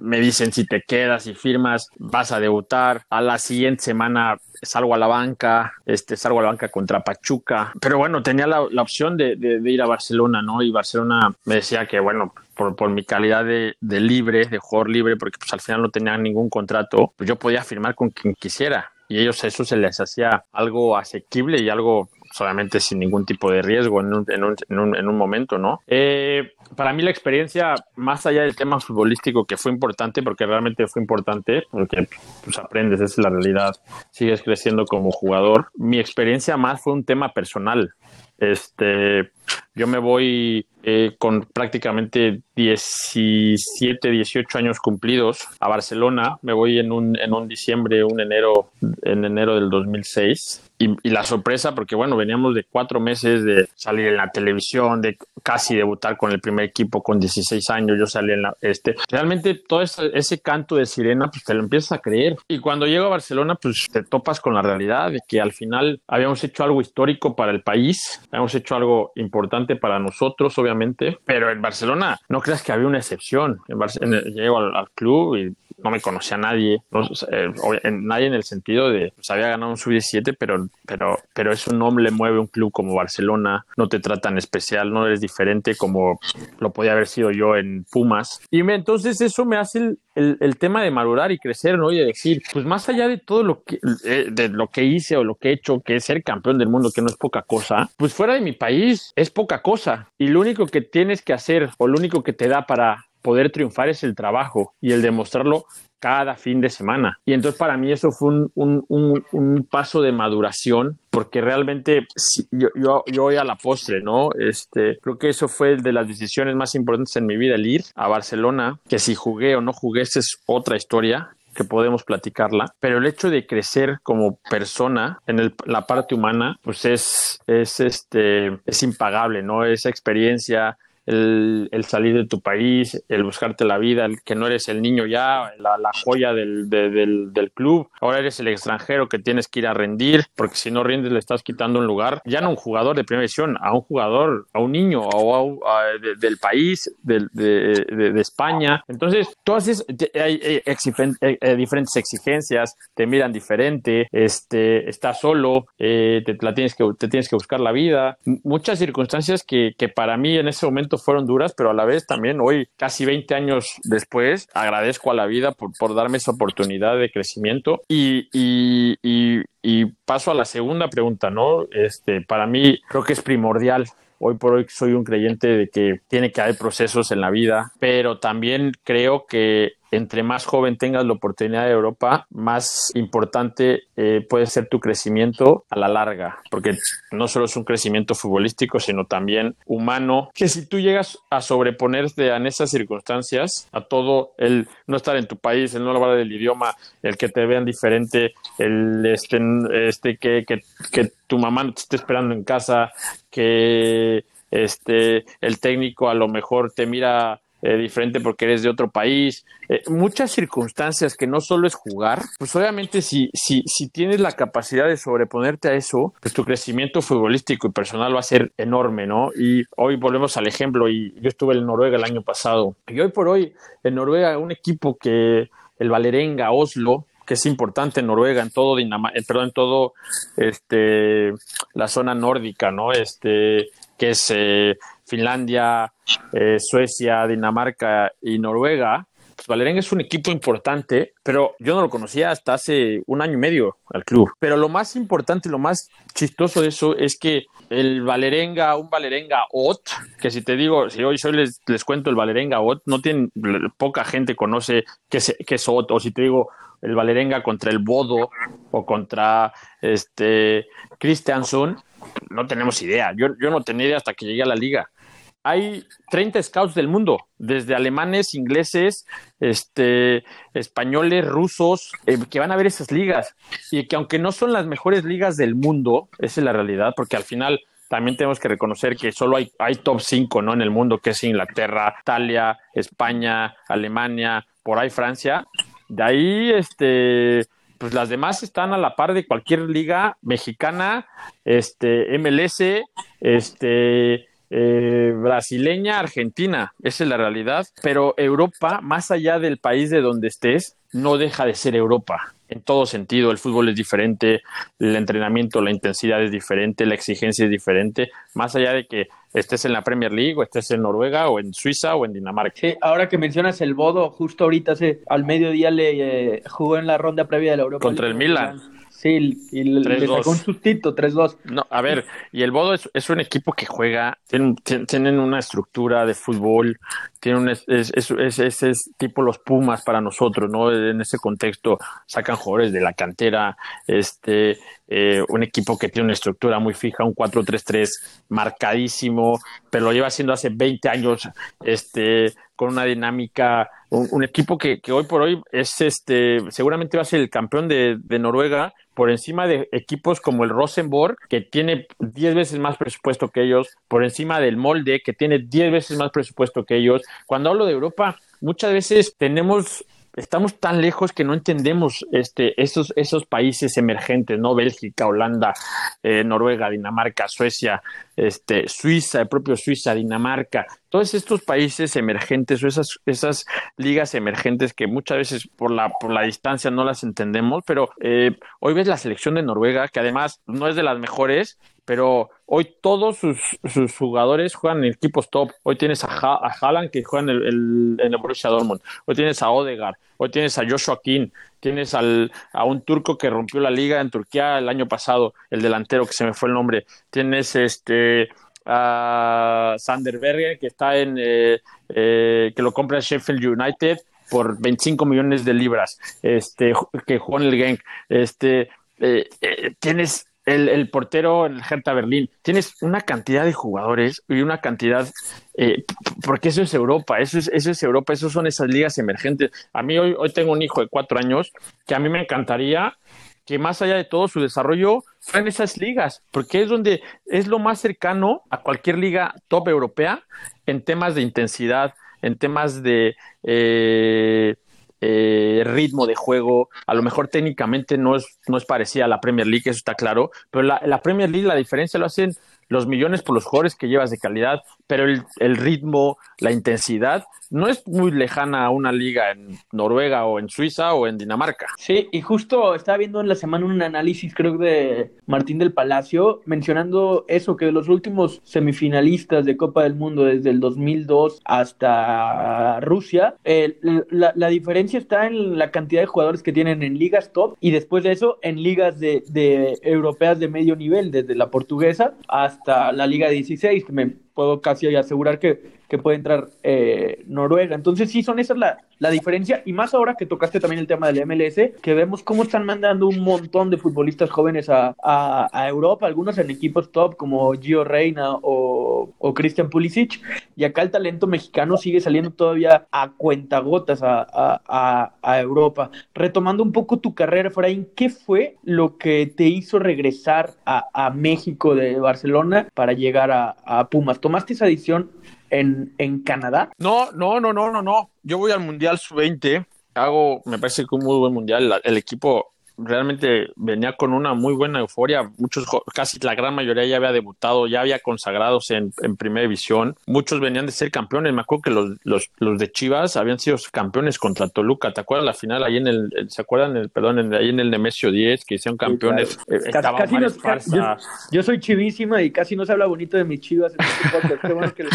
me dicen si te quedas y firmas vas a debutar. A la siguiente semana salgo a la banca, este, salgo a la banca contra Pachuca. Pero bueno, tenía la, opción de, ir a Barcelona, ¿no? Y Barcelona me decía que, bueno, por, mi calidad de, libre, de jugador libre, porque pues al final no tenía ningún contrato, pues yo podía firmar con quien quisiera. Y ellos eso se les hacía algo asequible y algo solamente sin ningún tipo de riesgo en un, en un momento, ¿no? Eh, para mí la experiencia, más allá del tema futbolístico, que fue importante, porque realmente fue importante, porque pues aprendes, esa es la realidad, sigues creciendo como jugador. Mi experiencia más fue un tema personal. Este, yo me voy eh, con prácticamente 17, 18 años cumplidos a Barcelona. Me voy en un, en un diciembre, un enero, en enero del 2006. Y, y, la sorpresa, porque bueno, veníamos de cuatro meses de salir en la televisión, de casi debutar con el primer equipo con 16 años, yo salí en la, este, realmente todo ese, ese canto de sirena, pues te lo empiezas a creer. Y cuando llego a Barcelona, pues te topas con la realidad de que al final habíamos hecho algo histórico para el país, habíamos hecho algo importante para nosotros, obviamente, pero en Barcelona no creas que había una excepción. En Barcelona, llego al club y no me conocía nadie, eh, nadie en el sentido de, pues había ganado un sub-17, pero, pero, pero eso no le mueve un club como Barcelona, no te tratan especial, no eres diferente como lo podía haber sido yo en Pumas. Y entonces eso me hace el, tema de madurar y crecer, ¿no? Y de decir, pues más allá de todo lo que, eh, de lo que hice o lo que he hecho, que es ser campeón del mundo, que no es poca cosa, pues fuera de mi país es poca cosa. Y lo único que tienes que hacer o lo único que te da para poder triunfar es el trabajo y el demostrarlo cada fin de semana. Y entonces para mí eso fue un, un, un, un paso de maduración porque realmente yo, yo, yo voy a la postre, ¿no? Este, creo que eso fue de las decisiones más importantes en mi vida, el ir a Barcelona, que si jugué o no jugué, esa es otra historia que podemos platicarla, pero el hecho de crecer como persona en el, la parte humana, pues es, es, este, es impagable, ¿no? Esa experiencia, el, salir de tu país, el buscarte la vida, el que no eres el niño ya, la, joya del, de, del, club, ahora eres el extranjero que tienes que ir a rendir, porque si no rindes le estás quitando un lugar, ya no un jugador de primera división, a un jugador, a un niño, a, a, de, del país, de, España. Entonces, todas esas, hay, diferentes exigencias, te miran diferente, este, estás solo, eh, te, la tienes que, te tienes que buscar la vida, muchas circunstancias que, que para mí en ese momento fueron duras, pero a la vez también hoy, casi 20 años después, agradezco a la vida por, por darme esa oportunidad de crecimiento y, y, paso a la segunda pregunta, ¿no? Este, para mí creo que es primordial. Hoy por hoy soy un creyente de que tiene que haber procesos en la vida, pero también creo que entre más joven tengas la oportunidad de Europa, más importante eh, puede ser tu crecimiento a la larga, porque no solo es un crecimiento futbolístico, sino también humano, que si tú llegas a sobreponerte en esas circunstancias, a todo el no estar en tu país, el no hablar del idioma, el que te vean diferente, el este, este que, que, tu mamá no te esté esperando en casa, que este el técnico a lo mejor te mira eh, diferente porque eres de otro país, eh, muchas circunstancias que no solo es jugar, pues obviamente si, si, si tienes la capacidad de sobreponerte a eso, pues tu crecimiento futbolístico y personal va a ser enorme, ¿no? Y hoy volvemos al ejemplo, y yo estuve en Noruega el año pasado, y hoy por hoy en Noruega un equipo que el Valerenga Oslo, que es importante en Noruega, en todo Dinamar eh, perdón, en todo este la zona nórdica, ¿no? Este que es Finlandia, eh, Suecia, Dinamarca y Noruega, pues es un equipo importante, pero yo no lo conocía hasta hace un año y medio al club. Pero lo más importante, lo más chistoso de eso es que el Valerenga, un Valerenga OT, que si te digo, si hoy, les, cuento el Valerenga OT, no tienen, poca gente conoce qué es, qué es OT, o si te digo el Valerenga contra el Bodo o contra este Christianson, no tenemos idea. Yo, yo no tenía idea hasta que llegué a la liga hay 30 scouts del mundo, desde alemanes, ingleses, este, españoles, rusos, eh, que van a ver esas ligas. Y que aunque no son las mejores ligas del mundo, esa es la realidad, porque al final también tenemos que reconocer que solo hay, top 5 ¿no? en el mundo, que es Inglaterra, Italia, España, Alemania, por ahí Francia. De ahí, este, pues las demás están a la par de cualquier liga mexicana, este, MLS, este, eh, brasileña, argentina, esa es la realidad, pero Europa, más allá del país de donde estés, no deja de ser Europa. En todo sentido, el fútbol es diferente, el entrenamiento, la intensidad es diferente, la exigencia es diferente, más allá de que estés en la Premier League o estés en Noruega o en Suiza o en Dinamarca. Sí, ahora que mencionas el Bodo, justo ahorita hace, al mediodía le eh, jugó en la ronda previa de la Europa. Contra el Milan. Sí, y le, sacó un sustito, 3-2. No, a ver, y el Bodo es, un equipo que juega, tienen, una estructura de fútbol, tienen un, es, es, tipo los Pumas para nosotros, ¿no? En ese contexto sacan jugadores de la cantera, este, eh, un equipo que tiene una estructura muy fija, un 4-3-3 marcadísimo, pero lo lleva haciendo hace 20 años, este, con una dinámica, un, equipo que, que, hoy por hoy es este, seguramente va a ser el campeón de, Noruega por encima de equipos como el Rosenborg, que tiene 10 veces más presupuesto que ellos, por encima del Molde, que tiene 10 veces más presupuesto que ellos. Cuando hablo de Europa, muchas veces tenemos estamos tan lejos que no entendemos este, esos, esos países emergentes, ¿no? Bélgica, Holanda, eh, Noruega, Dinamarca, Suecia, este, Suiza, el propio Suiza, Dinamarca, todos estos países emergentes o esas, esas ligas emergentes que muchas veces por la, por la distancia no las entendemos, pero eh, hoy ves la selección de Noruega, que además no es de las mejores, pero hoy todos sus, jugadores juegan en equipos top. Hoy tienes a, ha a Haaland que juega en el, Borussia Dortmund. Hoy tienes a Odegaard. Hoy tienes a Joshua King. Tienes al, a un turco que rompió la liga en Turquía el año pasado, el delantero que se me fue el nombre. Tienes este a Sander Berger que está en eh, eh, que lo compra Sheffield United por 25 millones de libras. Este que jugó en el Genk. Este eh, tienes el, portero en el Hertha Berlín. Tienes una cantidad de jugadores y una cantidad, eh, porque eso es Europa, eso es, eso es Europa, eso son esas ligas emergentes. A mí hoy, hoy tengo un hijo de cuatro años que a mí me encantaría que más allá de todo su desarrollo fueran esas ligas, porque es donde es lo más cercano a cualquier liga top europea en temas de intensidad, en temas de... Eh, eh, ritmo de juego, a lo mejor técnicamente no es, no es parecida a la Premier League, eso está claro, pero la, la Premier League la diferencia lo hacen los millones por los jugadores que llevas de calidad, pero el, ritmo, la intensidad no es muy lejana a una liga en Noruega o en Suiza o en Dinamarca. Sí, y justo estaba viendo en la semana un análisis, creo, de Martín del Palacio, mencionando eso, que de los últimos semifinalistas de Copa del Mundo desde el 2002 hasta Rusia, la, la, diferencia está en la cantidad de jugadores que tienen en ligas top y después de eso en ligas de, de europeas de medio nivel, desde la portuguesa hasta la Liga 16, que me puedo casi asegurar que que puede entrar eh, Noruega. Entonces sí, son esas la, la diferencia y más ahora que tocaste también el tema del MLS, que vemos cómo están mandando un montón de futbolistas jóvenes a, a, Europa, algunos en equipos top como Gio Reina o, o Christian Pulisic, y acá el talento mexicano sigue saliendo todavía a cuentagotas a, a, a Europa. Retomando un poco tu carrera, Efraín, ¿qué fue lo que te hizo regresar a, México de Barcelona para llegar a, a Pumas? ¿Tomaste esa decisión en, en Canadá? No, no, no, no, no, no. Yo voy al Mundial Sub-20, hago, me parece que un muy buen Mundial. El equipo realmente venía con una muy buena euforia. Muchos, casi la gran mayoría ya había debutado, ya había consagrados en, en primera división. Muchos venían de ser campeones. Me acuerdo que los, los, los, de Chivas habían sido campeones contra Toluca. ¿Te acuerdas la final ahí en el, ¿se acuerdan? El, perdón, en, ahí en el Nemesio 10 que hicieron campeones? Sí, claro. casi, casi yo, yo, soy chivísima y casi no se habla bonito de mis Chivas. En este podcast. Qué bueno que lo,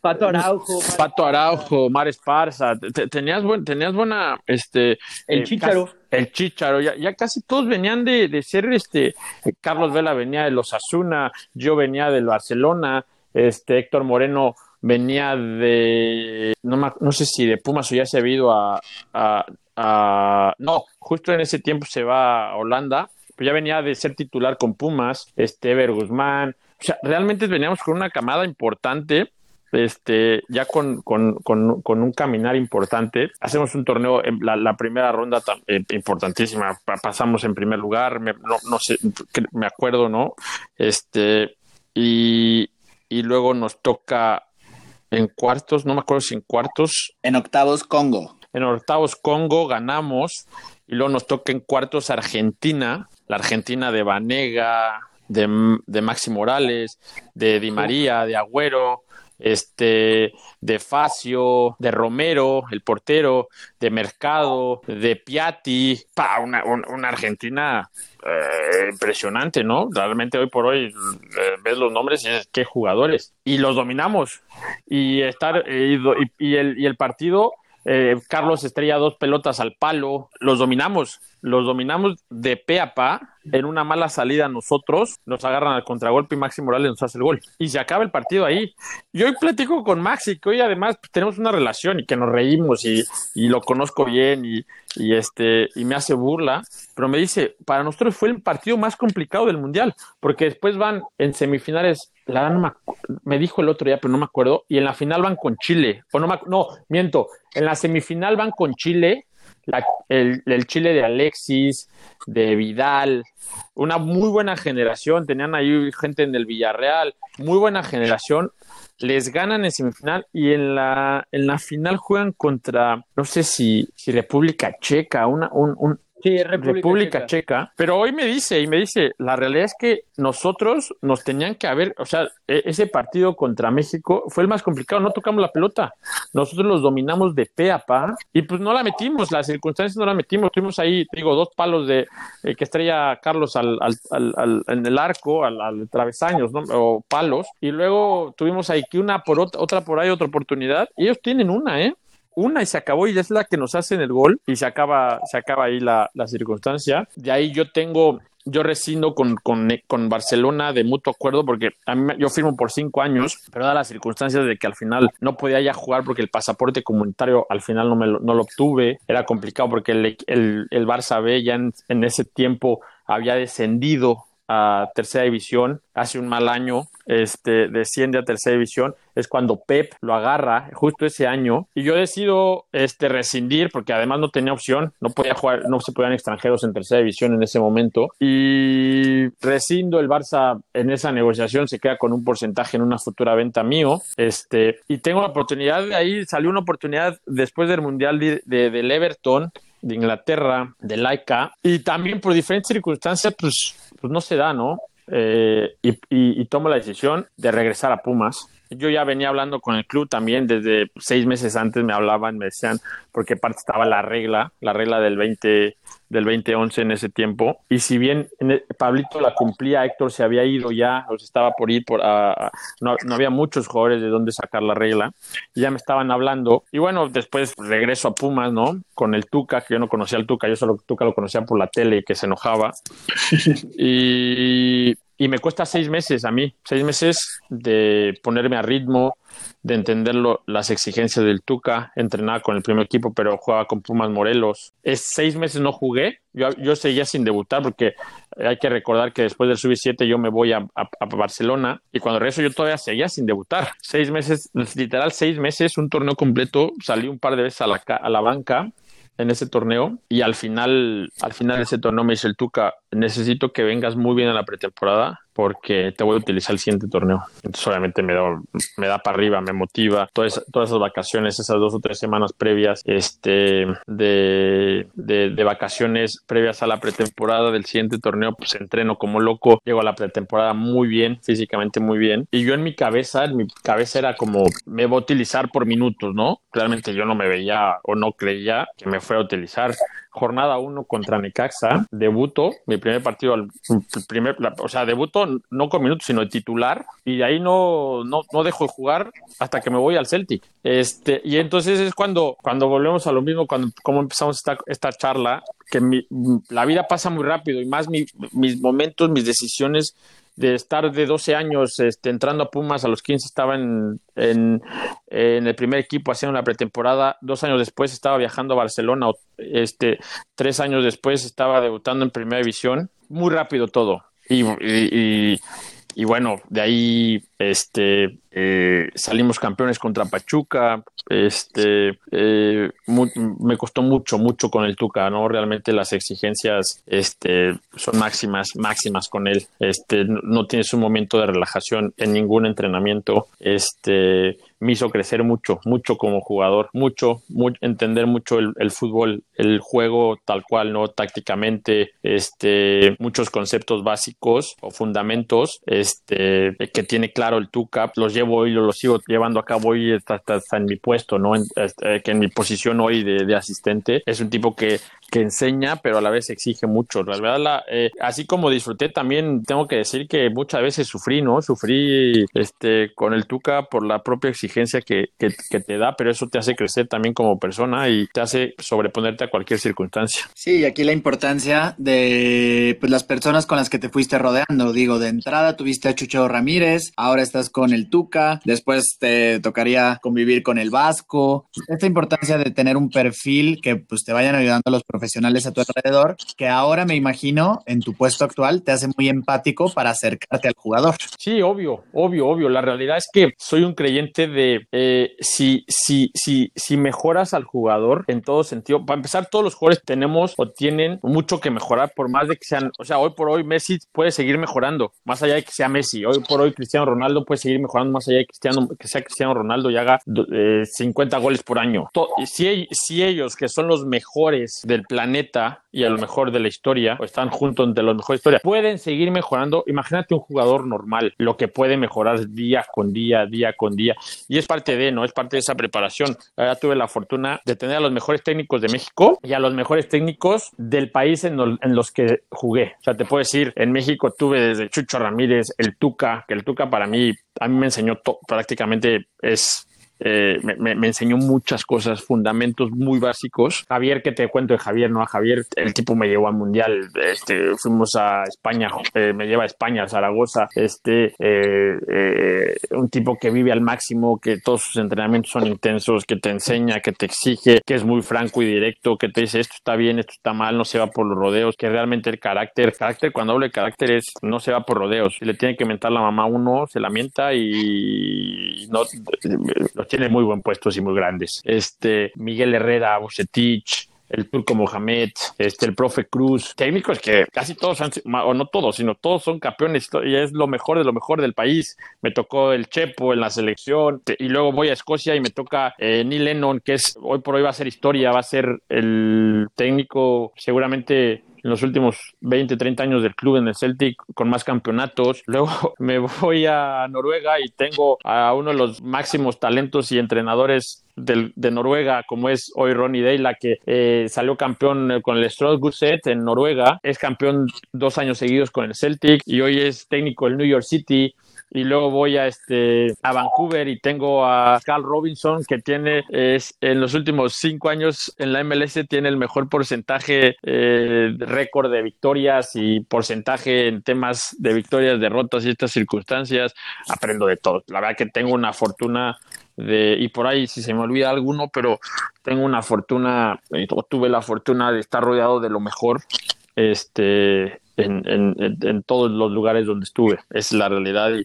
Pato Araujo. Pato Araujo, Mar Esparza. Tenías, buen, tenías buena, este. El eh, Chicharo. El Chicharo, ya, ya casi todos venían de, de ser este, Carlos Vela venía de los Asuna, yo venía del Barcelona, este Héctor Moreno venía de, no, no sé si de Pumas o ya se ha ido a, a, no, justo en ese tiempo se va a Holanda, pero ya venía de ser titular con Pumas, este Ever Guzmán, o sea, realmente veníamos con una camada importante este, ya con, con, con, con, un caminar importante. Hacemos un torneo, en la, la primera ronda eh, importantísima, pasamos en primer lugar, me, no, no, sé, me acuerdo, ¿no? Este, y, y luego nos toca en cuartos, no me acuerdo si en cuartos. En octavos Congo. En octavos Congo ganamos y luego nos toca en cuartos Argentina, la Argentina de Vanega, de, de Maxi Morales, de Di María, de Agüero, este, de Facio, de Romero, el portero, de Mercado, de Piatti, pa, una, una Argentina eh, impresionante, ¿no? Realmente hoy por hoy eh, ves los nombres y dices, qué jugadores. Y los dominamos. Y, estar, y, y, el, y el partido eh, Carlos estrella dos pelotas al palo, los dominamos, los dominamos de pe a pa, en una mala salida nosotros, nos agarran al contragolpe y Maxi Morales nos hace el gol. Y se acaba el partido ahí. Y hoy platico con Maxi, que hoy además pues, tenemos una relación y que nos reímos y, y lo conozco bien y, y, este, y me hace burla, pero me dice, para nosotros fue el partido más complicado del Mundial, porque después van en semifinales, la no me, dijo el otro día, pero no me acuerdo, y en la final van con Chile, o no, me, no, miento, en la semifinal van con Chile, la, el, el, Chile de Alexis, de Vidal, una muy buena generación, tenían ahí gente en el Villarreal, muy buena generación, les ganan en semifinal y en la, en la final juegan contra, no sé si, si República Checa, una, un, un, Sí, República, República Checa. Checa. Pero hoy me dice, y me dice, la realidad es que nosotros nos tenían que haber, o sea, e, ese partido contra México fue el más complicado, no tocamos la pelota. Nosotros los dominamos de pe a pa y pues no la metimos, las circunstancias no la metimos. Tuvimos ahí, digo, dos palos de eh, que estrella Carlos al, al, al, en el arco, al, al travesaños, ¿no? O palos. Y luego tuvimos ahí que una por otra, otra por ahí, otra oportunidad. Y ellos tienen una, ¿eh? Una y se acabó y es la que nos hacen el gol y se acaba, se acaba ahí la, la circunstancia. De ahí yo tengo, yo rescindo con, con, con, Barcelona de mutuo acuerdo porque a mí, yo firmo por cinco años, pero da las circunstancias de que al final no podía ya jugar porque el pasaporte comunitario al final no, me lo, no lo obtuve, era complicado porque el, el, el Barça B ya en, en ese tiempo había descendido a tercera división hace un mal año, este, desciende a tercera división, es cuando Pep lo agarra justo ese año. Y yo decido este, rescindir porque además no tenía opción, no podía jugar, no se podían extranjeros en tercera división en ese momento. Y rescindo el Barça en esa negociación, se queda con un porcentaje en una futura venta mío, este, y tengo la oportunidad de ahí, salió una oportunidad después del Mundial de, de, del Everton de Inglaterra, de Laika, y también por diferentes circunstancias, pues, pues no se da, ¿no? Eh, y, y, y, tomo la decisión de regresar a Pumas. Yo ya venía hablando con el club también desde seis meses antes me hablaban, me decían, porque parte estaba la regla, la regla del 20, del 2011 en ese tiempo. Y si bien el, Pablito la cumplía, Héctor se había ido ya, o se estaba por ir, por, uh, no, no, había muchos jugadores de dónde sacar la regla. Y ya me estaban hablando. Y bueno, después regreso a Pumas, ¿no? Con el Tuca, que yo no conocía al Tuca, yo solo Tuca lo conocía por la tele que se enojaba. [laughs] y, y me cuesta seis meses a mí, seis meses de ponerme a ritmo, de entender las exigencias del Tuca, entrenaba con el primer equipo, pero jugaba con Pumas Morelos. Es seis meses no jugué, yo, yo seguía sin debutar porque hay que recordar que después del sub-7 yo me voy a, Barcelona y cuando regreso yo todavía seguía sin debutar. Seis meses, literal seis meses, un torneo completo, salí un par de veces a la, a la banca en ese torneo y al final, al final de ese torneo me dice el Tuca, necesito que vengas muy bien a la pretemporada porque te voy a utilizar el siguiente torneo. Entonces obviamente me da, me da para arriba, me motiva. Todas, todas esas vacaciones, esas dos o tres semanas previas este, de, de, vacaciones previas a la pretemporada del siguiente torneo, pues entreno como loco. Llego a la pretemporada muy bien, físicamente muy bien. Y yo en mi cabeza, en mi cabeza era como, me voy a utilizar por minutos, ¿no? Realmente yo no me veía o no creía que me fuera a utilizar jornada 1 contra Necaxa, debuto, mi primer partido, el primer, o sea, debuto no con minutos, sino titular, y de ahí no, no, no dejo de jugar hasta que me voy al Celtic. Este, y entonces es cuando, cuando volvemos a lo mismo, cuando como empezamos esta, esta charla, que mi, la vida pasa muy rápido y más mis momentos, mis decisiones de estar de 12 años este, entrando a Pumas, a los 15 estaba en, en, el primer equipo haciendo la pretemporada, dos años después estaba viajando a Barcelona, este, tres años después estaba debutando en primera división, muy rápido todo. y, y, y bueno, de ahí este, eh, salimos campeones contra Pachuca. Este, eh, me costó mucho, mucho con el Tuca, ¿no? Realmente las exigencias este, son máximas, máximas con él. Este, no, tienes un momento de relajación en ningún entrenamiento. Este, me hizo crecer mucho, mucho como jugador, mucho, entender mucho el, fútbol, el juego tal cual, ¿no? Tácticamente, este, muchos conceptos básicos o fundamentos, este, que tiene claro el Tuca, los llevo y los sigo llevando a cabo hoy hasta, en mi puesto, ¿no? Este, que en mi posición hoy de asistente, es un tipo que que enseña, pero a la vez exige mucho. La eh, así como disfruté, también tengo que decir que muchas veces sufrí, ¿no? Sufrí este, con el Tuca por la propia exigencia que, que, te da, pero eso te hace crecer también como persona y te hace sobreponerte a cualquier circunstancia. Sí, y aquí la importancia de pues, las personas con las que te fuiste rodeando. Digo, de entrada tuviste a Chucho Ramírez, ahora estás con el Tuca, después te tocaría convivir con el Vasco. Esta importancia de tener un perfil que pues te vayan ayudando los profesionales profesionales a tu alrededor, que ahora me imagino en tu puesto actual te hace muy empático para acercarte al jugador. Sí, obvio, obvio, obvio. La realidad es que soy un creyente de eh, si, si, si, si mejoras al jugador en todo sentido, para empezar, todos los jugadores tenemos o tienen mucho que mejorar, por más de que sean, o sea, hoy por hoy Messi puede seguir mejorando, más allá de que sea Messi. Hoy por hoy Cristiano Ronaldo puede seguir mejorando, más allá de Cristiano, que sea Cristiano Ronaldo y haga 50 eh, goles por año. Si, si ellos, que son los mejores del planeta y a lo mejor de la historia, o están juntos de los mejores historias, pueden seguir mejorando. Imagínate un jugador normal, lo que puede mejorar día con día, día con día. Y es parte de, ¿no? Es parte de esa preparación. Ya tuve la fortuna de tener a los mejores técnicos de México y a los mejores técnicos del país en, en los que jugué. O sea, te puedo decir, en México tuve desde Chucho Ramírez, el Tuca, que el Tuca para mí, a mí me enseñó prácticamente es eh, me, enseñó muchas cosas, fundamentos muy básicos. Javier, que te cuento de Javier, no a Javier, el tipo me llevó al mundial, este, fuimos a España, eh, me lleva a España, a Zaragoza, este, eh, un tipo que vive al máximo, que todos sus entrenamientos son intensos, que te enseña, que te exige, que es muy franco y directo, que te dice esto está bien, esto está mal, no se va por los rodeos, que realmente el carácter, carácter, cuando hablo de carácter es no se va por rodeos, si le tiene que mentar la mamá uno, se lamenta y no, tiene muy buen puestos y muy grandes. Este, Miguel Herrera, Bucetich, el Turco Mohamed, este, el profe Cruz, técnicos que casi todos han, o no todos, sino todos son campeones y es lo mejor de lo mejor del país. Me tocó el Chepo en la selección y luego voy a Escocia y me toca eh, Neil Lennon, que es hoy por hoy va a ser historia, va a ser el técnico seguramente en los últimos 20, 30 años del club en el Celtic con más campeonatos. [laughs] Luego me voy a Noruega y tengo a uno de los máximos talentos y entrenadores de Noruega, como es hoy Ronnie Deila, que eh, salió campeón con el Strasbourg en Noruega, es campeón dos años seguidos con el Celtic y hoy es técnico del New York City y luego voy a este a Vancouver y tengo a Carl Robinson que tiene es en los últimos cinco años en la MLS tiene el mejor porcentaje eh, récord de victorias y porcentaje en temas de victorias, derrotas y estas circunstancias. Aprendo de todo. La verdad que tengo una fortuna de, y por ahí si se me olvida alguno, pero tengo una fortuna, eh, tuve la fortuna de estar rodeado de lo mejor este, en, en, todos los lugares donde estuve. Es la realidad y,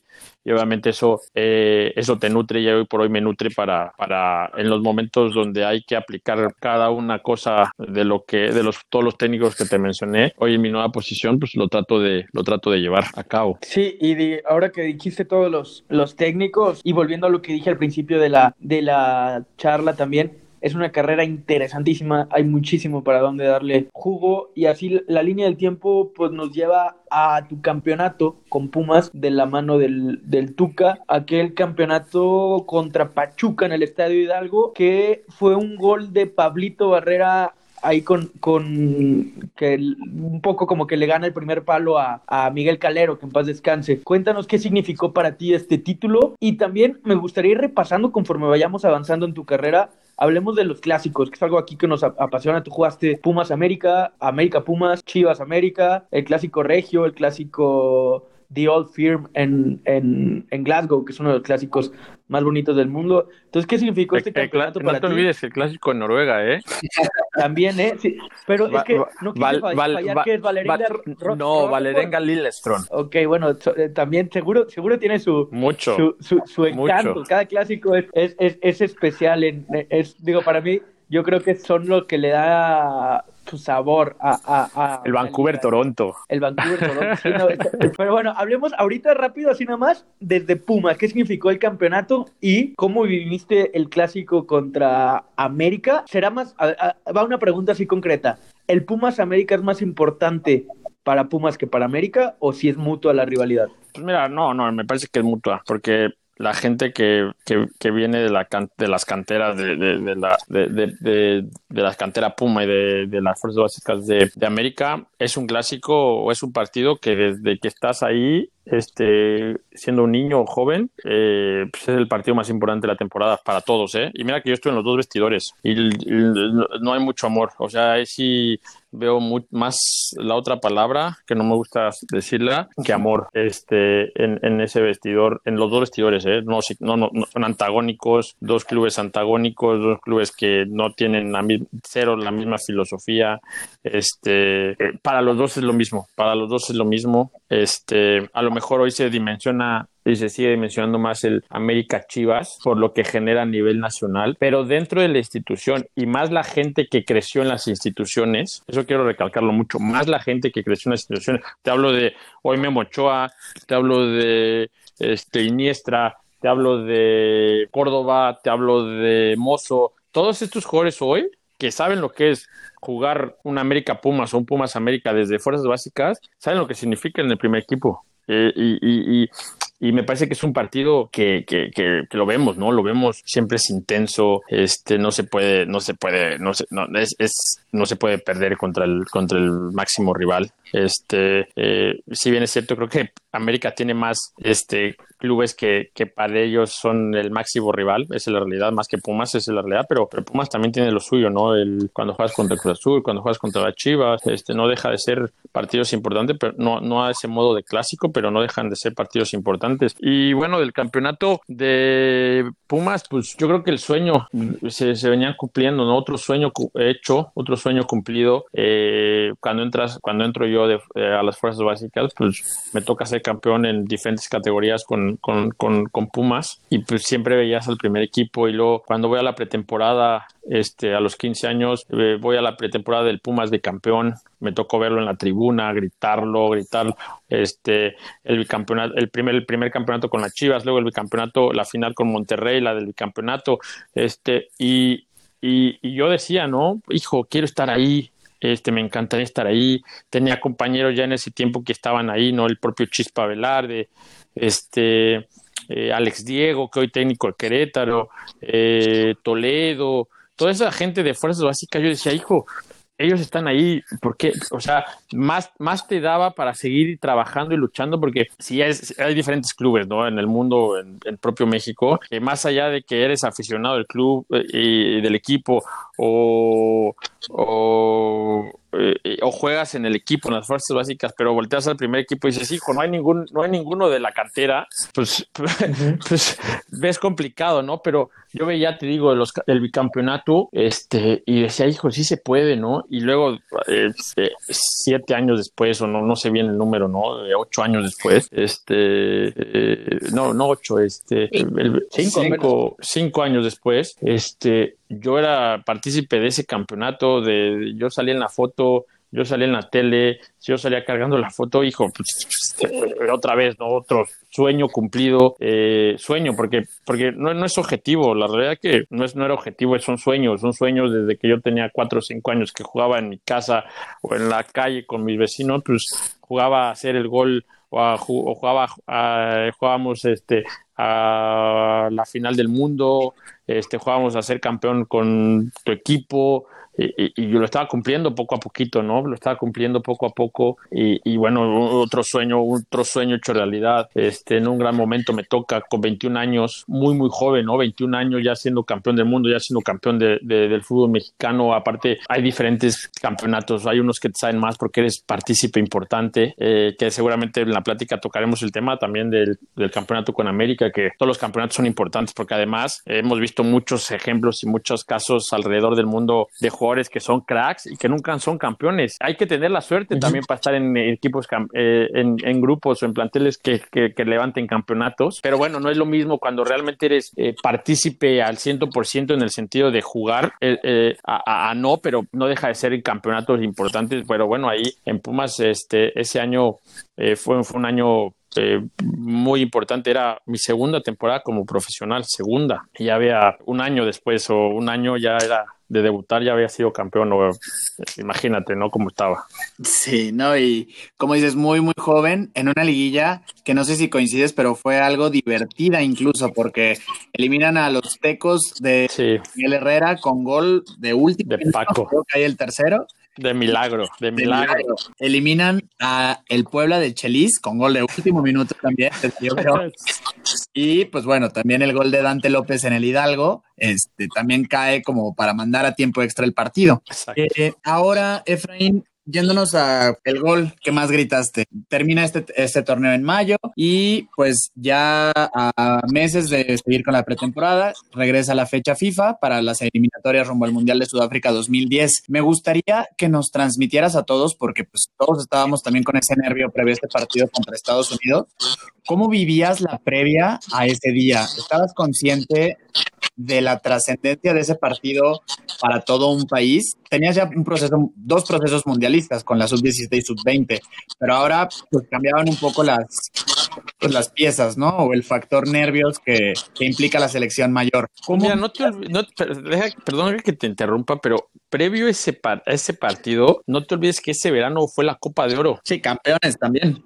y obviamente eso, eh, eso te nutre y hoy por hoy me nutre para, para en los momentos donde hay que aplicar cada una cosa de lo que, de los, todos los técnicos que te mencioné, hoy en mi nueva posición, pues lo trato de, lo trato de llevar a cabo. Sí, y de, ahora que dijiste todos los, los técnicos y volviendo a lo que dije al principio de la, de la charla también, es una carrera interesantísima, hay muchísimo para dónde darle jugo y así la línea del tiempo pues nos lleva a tu campeonato con Pumas de la mano del, del Tuca, aquel campeonato contra Pachuca en el Estadio Hidalgo que fue un gol de Pablito Barrera ahí con, con que un poco como que le gana el primer palo a, a, Miguel Calero, que en paz descanse. Cuéntanos qué significó para ti este título y también me gustaría ir repasando conforme vayamos avanzando en tu carrera hablemos de los clásicos, que es algo aquí que nos apasiona. Tú jugaste Pumas América, América Pumas, Chivas América, el clásico Regio, el clásico The Old Firm en, en, en, Glasgow, que es uno de los clásicos más bonitos del mundo. Entonces, ¿qué significó este el, campeonato el, para No te olvides el clásico en Noruega, ¿eh? [laughs] También, ¿eh? Sí. Pero Va- es que va- no quise Val- fallar va- que es Valerenga va- Ro- No, Valerenga Lillestrøm. Ok, bueno, so- eh, también seguro, seguro tiene su, Mucho. su, su, su encanto. mucho. Cada clásico es, es, es, es especial. En, es, digo, para mí, yo creo que son lo que le da su sabor a, a, a El la Vancouver liga. Toronto. El Vancouver Toronto. sí, no, pero bueno, hablemos ahorita rápido, así nada más, desde Pumas. ¿Qué significó el campeonato y cómo viviste el clásico contra América? Será más. a- va una pregunta así concreta. ¿El Pumas América es más importante para Pumas que para América o si es mutua la rivalidad? Pues mira, no, no, me parece que es mutua, porque la gente que, que, que viene de, la can- de las canteras de, de, de la, las canteras Puma y de, las fuerzas básicas de América, es un clásico o es un partido que desde que estás ahí, este, siendo un niño o joven, eh, pues es el partido más importante de la temporada para todos, ¿eh? Y mira que yo estoy en los dos vestidores y no- hay mucho amor, o sea, ahí sí veo mu- más la otra palabra que no me gusta decirla que amor este en, ese vestidor en los dos vestidores ¿eh? no, no, no, son antagónicos dos clubes antagónicos dos clubes que no tienen cero la misma filosofía este eh, para los dos es lo mismo para los dos es lo mismo este a lo mejor hoy se dimensiona y se sigue dimensionando más el América Chivas por lo que genera a nivel nacional, pero dentro de la institución y más la gente que creció en las instituciones, eso quiero recalcarlo mucho, más la gente que creció en las instituciones, te hablo de hoy Memo Ochoa, te hablo de este Iniestra, te hablo de Córdoba, te hablo de Mozo, todos estos jugadores hoy que saben lo que es jugar un América Pumas o un Pumas América desde fuerzas básicas, saben lo que significa en el primer equipo. Eh, y, y, y, me parece que es un partido que, que, que, lo vemos, ¿no? Lo vemos, siempre es intenso, este, no se puede, no se puede, no se, no, es, no se puede perder contra el, contra el máximo rival. Este, eh, si bien es cierto, creo que América tiene más, este, clubes que, que para ellos son el máximo rival, esa es la realidad, más que Pumas, esa es la realidad, pero, pero Pumas también tiene lo suyo, ¿no? El, cuando juegas contra el Cruz Azul, cuando juegas contra la Chivas, este, no deja de ser partidos importantes, pero no, no a ese modo de clásico, pero no dejan de ser partidos importantes. Y bueno, del campeonato de Pumas, pues yo creo que el sueño se, se venían cumpliendo, ¿no? Otro sueño hecho, otro sueño cumplido. Eh, cuando entras, cuando entro yo de, eh, a las fuerzas básicas, pues me toca ser campeón en diferentes categorías con, con, con, Pumas y pues siempre veías al primer equipo y luego cuando voy a la pretemporada, este, a los 15 años, eh, voy a la pretemporada del Pumas de campeón, me tocó verlo en la tribuna, gritarlo, gritar, este, el bicampeonato, el primer, primer campeonato con las Chivas, luego el bicampeonato, la final con Monterrey, la del bicampeonato, este, y, y, y yo decía, no, hijo, quiero estar ahí, este, me encantaría estar ahí. Tenía compañeros ya en ese tiempo que estaban ahí, ¿no? El propio Chispa Velarde, este, eh, Alex Diego, que hoy técnico de Querétaro, eh, Toledo, toda esa gente de fuerzas básicas. Yo decía, hijo, ellos están ahí, porque, o sea, más, más te daba para seguir trabajando y luchando, porque si es, hay diferentes clubes, ¿no? En el mundo, en el propio México, que más allá de que eres aficionado del club eh, y del equipo o, o eh, o juegas en el equipo, en las fuerzas básicas, pero volteas al primer equipo y dices, hijo, no hay ningún, no hay ninguno de la cantera, pues, [laughs] pues ves complicado, ¿no? Pero yo veía, te digo, los, el bicampeonato, este, y decía, hijo, sí se puede, ¿no? Y luego, este, siete años después, o no, no sé bien el número, ¿no? De ocho años después, este, eh, no, no ocho, este, cinco, cinco años después, este, yo era partícipe de ese campeonato, de yo salí en la foto, yo salí en la tele, yo salía cargando la foto, hijo, pues, eh, otra vez, ¿no? Otro sueño cumplido, eh, sueño, porque, porque no, no, es objetivo, la realidad que no, es, no era objetivo, son sueños, son sueños desde que yo tenía cuatro o cinco años que jugaba en mi casa o en la calle con mis vecinos, pues jugaba a hacer el gol o, a, o jugaba a, jugábamos este a la final del mundo, este jugábamos a ser campeón con tu equipo, y, yo lo estaba cumpliendo poco a poquito, ¿no? Lo estaba cumpliendo poco a poco y, bueno, otro sueño, otro sueño hecho realidad. Este, en un gran momento me toca con 21 años, muy, muy joven, ¿no? 21 años ya siendo campeón del mundo, ya siendo campeón de, del fútbol mexicano. Aparte, hay diferentes campeonatos, hay unos que te saben más porque eres partícipe importante, eh, que seguramente en la plática tocaremos el tema también del, del campeonato con América, que todos los campeonatos son importantes porque además hemos visto muchos ejemplos y muchos casos alrededor del mundo de jugadores que son cracks y que nunca son campeones. Hay que tener la suerte también para estar en equipos, eh, en, grupos o en planteles que, que, levanten campeonatos. Pero bueno, no es lo mismo cuando realmente eres eh, partícipe al 100% en el sentido de jugar eh, a, no, pero no deja de ser en campeonatos importantes. Pero bueno, ahí en Pumas este, ese año fue, fue un año muy importante. Era mi segunda temporada como profesional, segunda. Y ya había un año después o un año ya era de debutar ya había sido campeón, o, imagínate, ¿no? Cómo estaba. Sí, ¿no? Y como dices, muy, muy joven, en una liguilla que no sé si coincides, pero fue algo divertida incluso, porque eliminan a los tecos de Miguel Herrera con gol de último. De Paco. Creo que hay el tercero. De milagro, de milagro. Eliminan a el Puebla de Chelis con gol de último minuto también. [laughs] y pues bueno, también el gol de Dante López en el Hidalgo, este también cae como para mandar a tiempo extra el partido. Eh, ahora, Efraín, yéndonos a el gol que más gritaste. Termina este, este torneo en mayo y pues ya a meses de seguir con la pretemporada, regresa la fecha FIFA para las eliminatorias rumbo al Mundial de Sudáfrica 2010. Me gustaría que nos transmitieras a todos, porque pues todos estábamos también con ese nervio previo a este partido contra Estados Unidos. ¿Cómo vivías la previa a ese día? ¿Estabas consciente de la trascendencia de ese partido para todo un país. Tenías ya un proceso, dos procesos mundialistas con la sub-16 y sub-20, pero ahora pues cambiaban un poco las, pues, las piezas, ¿no? O el factor nervios que, implica la selección mayor. Mira, no te no, perdón que te interrumpa, pero previo a ese, ese partido, no te olvides que ese verano fue la Copa de Oro. Sí, campeones también.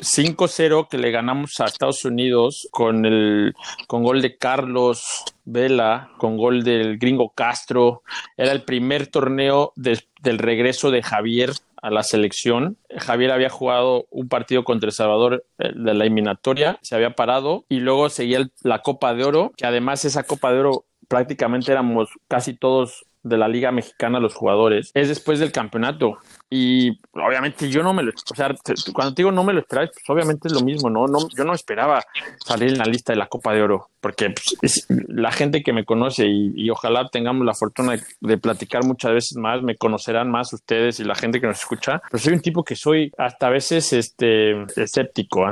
5-0 que le ganamos a Estados Unidos con el con gol de Carlos Vela, con gol del gringo Castro. Era el primer torneo del regreso de Javier a la selección. Javier había jugado un partido contra El Salvador eh, de la eliminatoria, se había parado y luego seguía la Copa de Oro, que además esa Copa de Oro prácticamente éramos casi todos de la Liga Mexicana los jugadores es después del campeonato. Y obviamente yo no me lo, o sea, cuando te digo no me lo esperaba, pues obviamente es lo mismo, ¿no? no yo no esperaba salir en la lista de la Copa de Oro, porque pues, es la gente que me conoce y, ojalá tengamos la fortuna de, platicar muchas veces más, me conocerán más ustedes y la gente que nos escucha, pero soy un tipo que soy hasta a veces este, escéptico,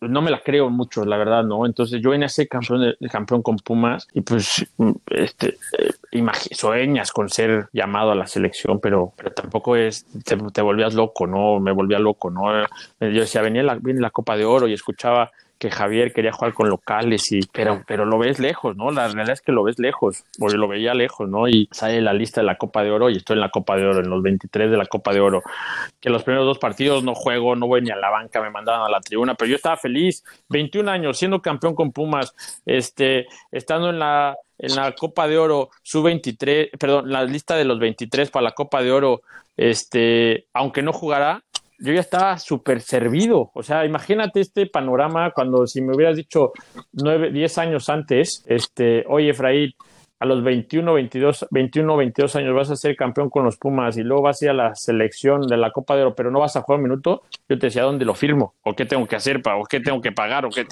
no me la creo mucho, la verdad, ¿no? Entonces yo venía a ser campeón, de, campeón con Pumas y pues este, eh, sueñas con ser llamado a la selección, pero, pero tampoco es, te, volvías loco, ¿no? Me volvía loco, ¿no? Yo decía, venía la, viene la Copa de Oro y escuchaba que Javier quería jugar con locales y pero pero lo ves lejos, ¿no? La realidad es que lo ves lejos, porque lo veía lejos, ¿no? Y sale la lista de la Copa de Oro y estoy en la Copa de Oro, en los 23 de la Copa de Oro, que los primeros dos partidos no juego, no voy ni a la banca, me mandaban a la tribuna, pero yo estaba feliz, 21 años siendo campeón con Pumas, este, estando en la en la Copa de Oro, su 23, perdón, la lista de los 23 para la Copa de Oro, este, aunque no jugará, yo ya estaba súper servido. O sea, imagínate este panorama cuando si me hubieras dicho nueve, diez años antes, este, oye, Efraín, a los 21, 22, 21, 22 años vas a ser campeón con los Pumas y luego vas a ir a la selección de la Copa de Oro, pero no vas a jugar un minuto, yo te decía, ¿dónde lo firmo? ¿O qué tengo que hacer? ¿O qué tengo que pagar? ¿O qué?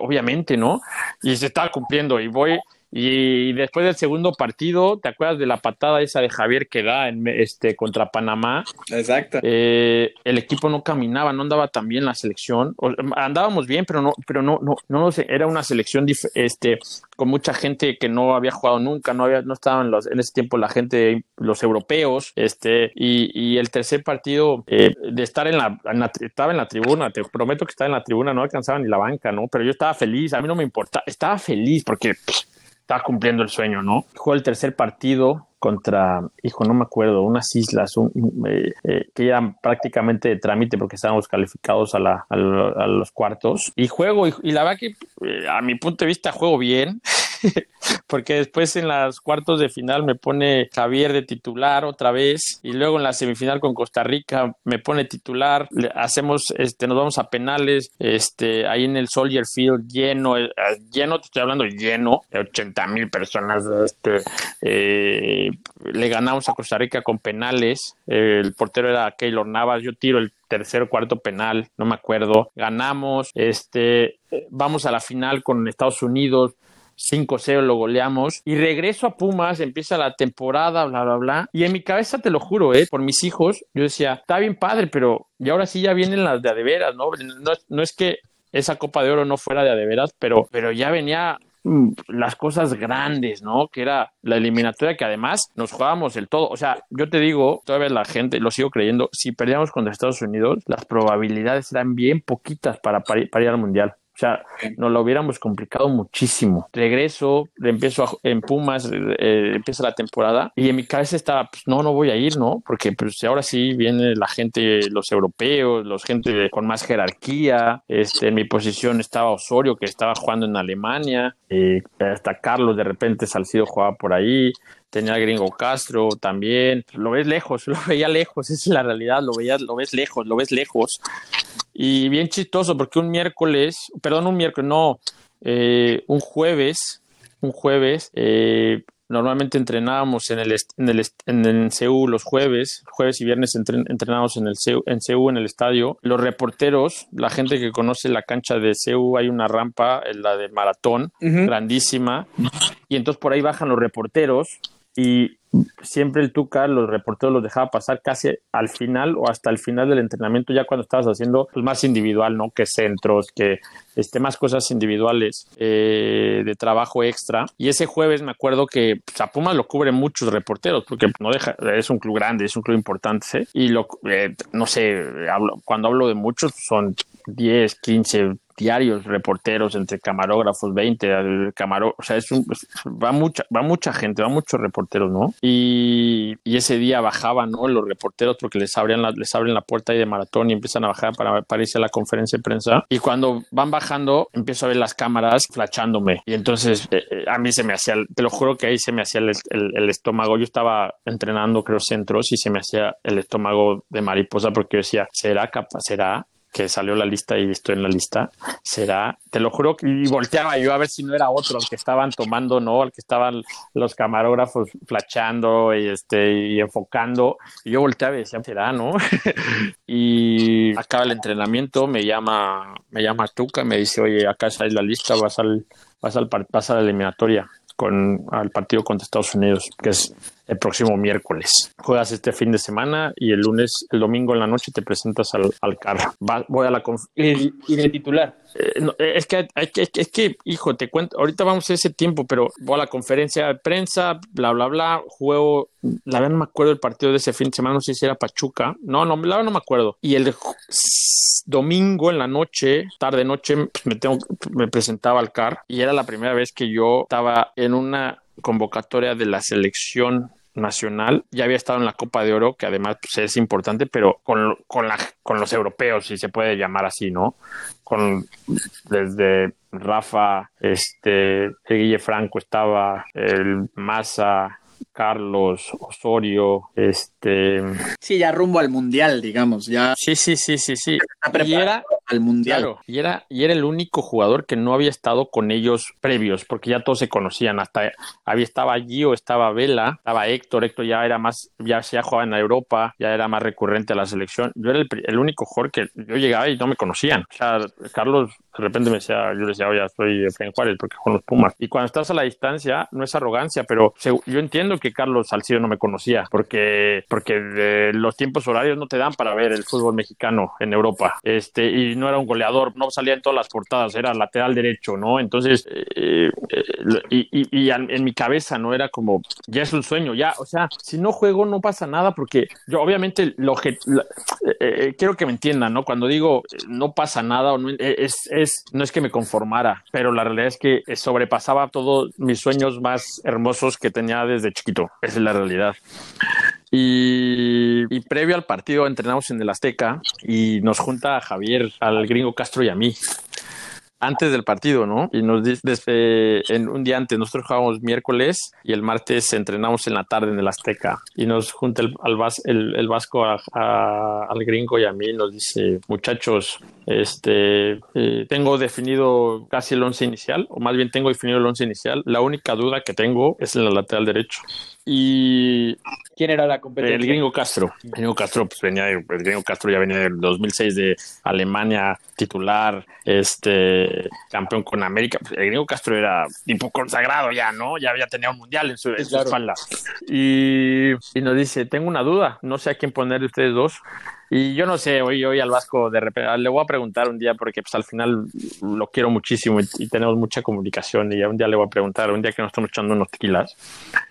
Obviamente, ¿no? Y se estaba cumpliendo y voy y después del segundo partido, ¿te acuerdas de la patada esa de Javier que da en, este, contra Panamá? Exacto. Eh, el equipo no caminaba, no andaba tan bien la selección. O, andábamos bien, pero no, pero no, no, no, sé, era una selección este, con mucha gente que no había jugado nunca, no había, no estaban los, en ese tiempo la gente, los europeos, este, y, y el tercer partido eh, de estar en la, en la, estaba en la tribuna, te prometo que estaba en la tribuna, no alcanzaba ni la banca, ¿no? Pero yo estaba feliz, a mí no me importa, estaba feliz porque pues, estaba cumpliendo el sueño, ¿no? Jugó el tercer partido contra, hijo, no me acuerdo, unas islas un, eh, eh, que eran prácticamente de trámite porque estábamos calificados a, la, a, a los cuartos. Y juego, y, y la verdad que eh, a mi punto de vista juego bien. [laughs] [laughs] porque después en las cuartos de final me pone Javier de titular otra vez y luego en la semifinal con Costa Rica me pone titular, le hacemos, este, nos vamos a penales, este, ahí en el Soldier Field lleno, eh, lleno, te estoy hablando lleno, de 80 mil personas, este, eh, le ganamos a Costa Rica con penales, el portero era Keylor Navas, yo tiro el tercer cuarto penal, no me acuerdo, ganamos, este, vamos a la final con Estados Unidos, 5-0 lo goleamos y regreso a Pumas, empieza la temporada, bla, bla, bla. Y en mi cabeza, te lo juro, ¿eh? por mis hijos, yo decía, está bien padre, pero y ahora sí ya vienen las de adeveras, ¿no? No, no es que esa Copa de Oro no fuera de adeveras, pero, pero ya venía las cosas grandes, ¿no? Que era la eliminatoria que además nos jugábamos el todo. O sea, yo te digo, todavía la gente, lo sigo creyendo, si perdíamos contra Estados Unidos, las probabilidades eran bien poquitas para, para ir al Mundial. O sea, nos lo hubiéramos complicado muchísimo. Regreso, empiezo a, en Pumas, eh, empieza la temporada y en mi cabeza estaba, pues no, no voy a ir, ¿no? Porque pues ahora sí viene la gente, los europeos, los gente con más jerarquía. Este, en mi posición estaba Osorio, que estaba jugando en Alemania. Eh, hasta Carlos de repente Salcido jugaba por ahí tenía Gringo Castro también, lo ves lejos, [laughs] lo veía lejos, esa es la realidad, lo veías, lo ves lejos, lo ves lejos. Y bien chistoso porque un miércoles, perdón, un miércoles, no, eh, un jueves, un jueves, eh, normalmente entrenábamos en el, en el en el CEU los jueves, jueves y viernes entren, entrenábamos en el CEU, en CEU en el estadio. Los reporteros, la gente que conoce la cancha de CEU, hay una rampa, la de maratón, uh -huh. grandísima, y entonces por ahí bajan los reporteros y siempre el Tuca, los reporteros los dejaba pasar casi al final o hasta el final del entrenamiento, ya cuando estabas haciendo pues, más individual, ¿no? Que centros, que este, más cosas individuales eh, de trabajo extra. Y ese jueves me acuerdo que pues, a Pumas lo cubren muchos reporteros, porque no deja, es un club grande, es un club importante, ¿sí? y lo, eh, no sé, cuando hablo de muchos son 10, 15 diarios reporteros entre camarógrafos 20 camaró o sea es un, va mucha va mucha gente va muchos reporteros no y, y, ese día bajaban ¿no? los reporteros porque les abrían la, les abren la puerta ahí de maratón y empiezan a bajar para, para irse a la conferencia de prensa. Y cuando van bajando empiezo a ver las cámaras flachándome y entonces eh, a mí se me hacía te lo juro que ahí se me hacía el, el, el, estómago. Yo estaba entrenando creo centros y se me hacía el estómago de mariposa porque yo decía será capaz será que salió la lista y estoy en la lista, será, te lo juro, y volteaba yo a ver si no era otro, el que estaban tomando, ¿no? El que estaban los camarógrafos flachando y, este, y enfocando, y yo volteaba y decía, será, ¿no? [laughs] y acaba el entrenamiento, me llama, me llama Tuca, me dice, oye, acá sale la lista, vas al, vas al, vas a la eliminatoria con al partido contra Estados Unidos, que es el próximo miércoles. Juegas este fin de semana y el lunes, el domingo en la noche te presentas al, al CAR. Va- voy a la Y, y de titular. eh, no, eh, es que, es que, es que, hijo, te cuento, ahorita vamos a ese tiempo, pero voy a la conferencia de prensa, bla, bla, bla, juego, la verdad no me acuerdo el partido de ese fin de semana, no sé si era Pachuca, no, no, la verdad no me acuerdo. Y el domingo en la noche, tarde noche, pues, me, tengo, me presentaba al CAR y era la primera vez que yo estaba en una convocatoria de la selección nacional, ya había estado en la Copa de Oro, que además pues, es importante, pero con, con, la, con los europeos, si se puede llamar así, ¿no? Con desde Rafa, este, Guille Franco estaba, el Massa, Carlos, Osorio, este, Sí, ya rumbo al mundial, digamos, ya sí, sí, sí, sí, sí. Y era, al mundial. Claro, y era, y era el único jugador que no había estado con ellos previos, porque ya todos se conocían, hasta había estaba Gio, estaba Vela, estaba Héctor, Héctor ya era más, ya, ya jugaba en Europa, ya era más recurrente a la selección. Yo era el, único jugador que yo llegaba y no me conocían. O sea, Carlos de repente me decía, yo le decía, oye, soy Efraín Juárez, porque con los Pumas. Y cuando estás a la distancia, no es arrogancia, pero se- yo entiendo que Carlos Salcido no me conocía, porque, porque los tiempos horarios no te dan para ver el fútbol mexicano en Europa. Este, y no era un goleador, no salía en todas las portadas, era lateral derecho, ¿no? Entonces, eh, eh, y, en mi cabeza, ¿no? Era como, ya es un sueño, ya, o sea, si no juego no pasa nada, porque yo obviamente lo que eh, quiero que me entiendan, ¿no? Cuando digo no pasa nada, no, es, es, no es que me conformara, pero la realidad es que sobrepasaba todos mis sueños más hermosos que tenía desde chiquito. Esa es la realidad. Y, previo al partido entrenamos en el Azteca y nos junta a Javier, al gringo Castro y a mí. Antes del partido, ¿no? Y nos dice, desde, en un día antes, nosotros jugábamos miércoles y el martes entrenamos en la tarde en el Azteca. Y nos junta el, el, vasco al gringo y a mí, nos dice, muchachos, este, eh, tengo definido casi el once inicial, o más bien tengo definido el once inicial. La única duda que tengo es en la lateral derecho. Y ¿Quién era la competencia? el gringo Castro. El gringo Castro, pues venía, el gringo Castro ya venía del 2006 de Alemania, titular, este, campeón con América. Pues, el gringo Castro era tipo consagrado ya, ¿no? Ya había tenido un mundial en su, en su claro. espalda. Y, y nos dice, tengo una duda, no sé a quién poner de ustedes dos. Y yo no sé, hoy, hoy al Vasco de repente, le voy a preguntar un día porque pues al final lo quiero muchísimo y, y tenemos mucha comunicación y un día le voy a preguntar, un día que nos estamos echando unos tequilas,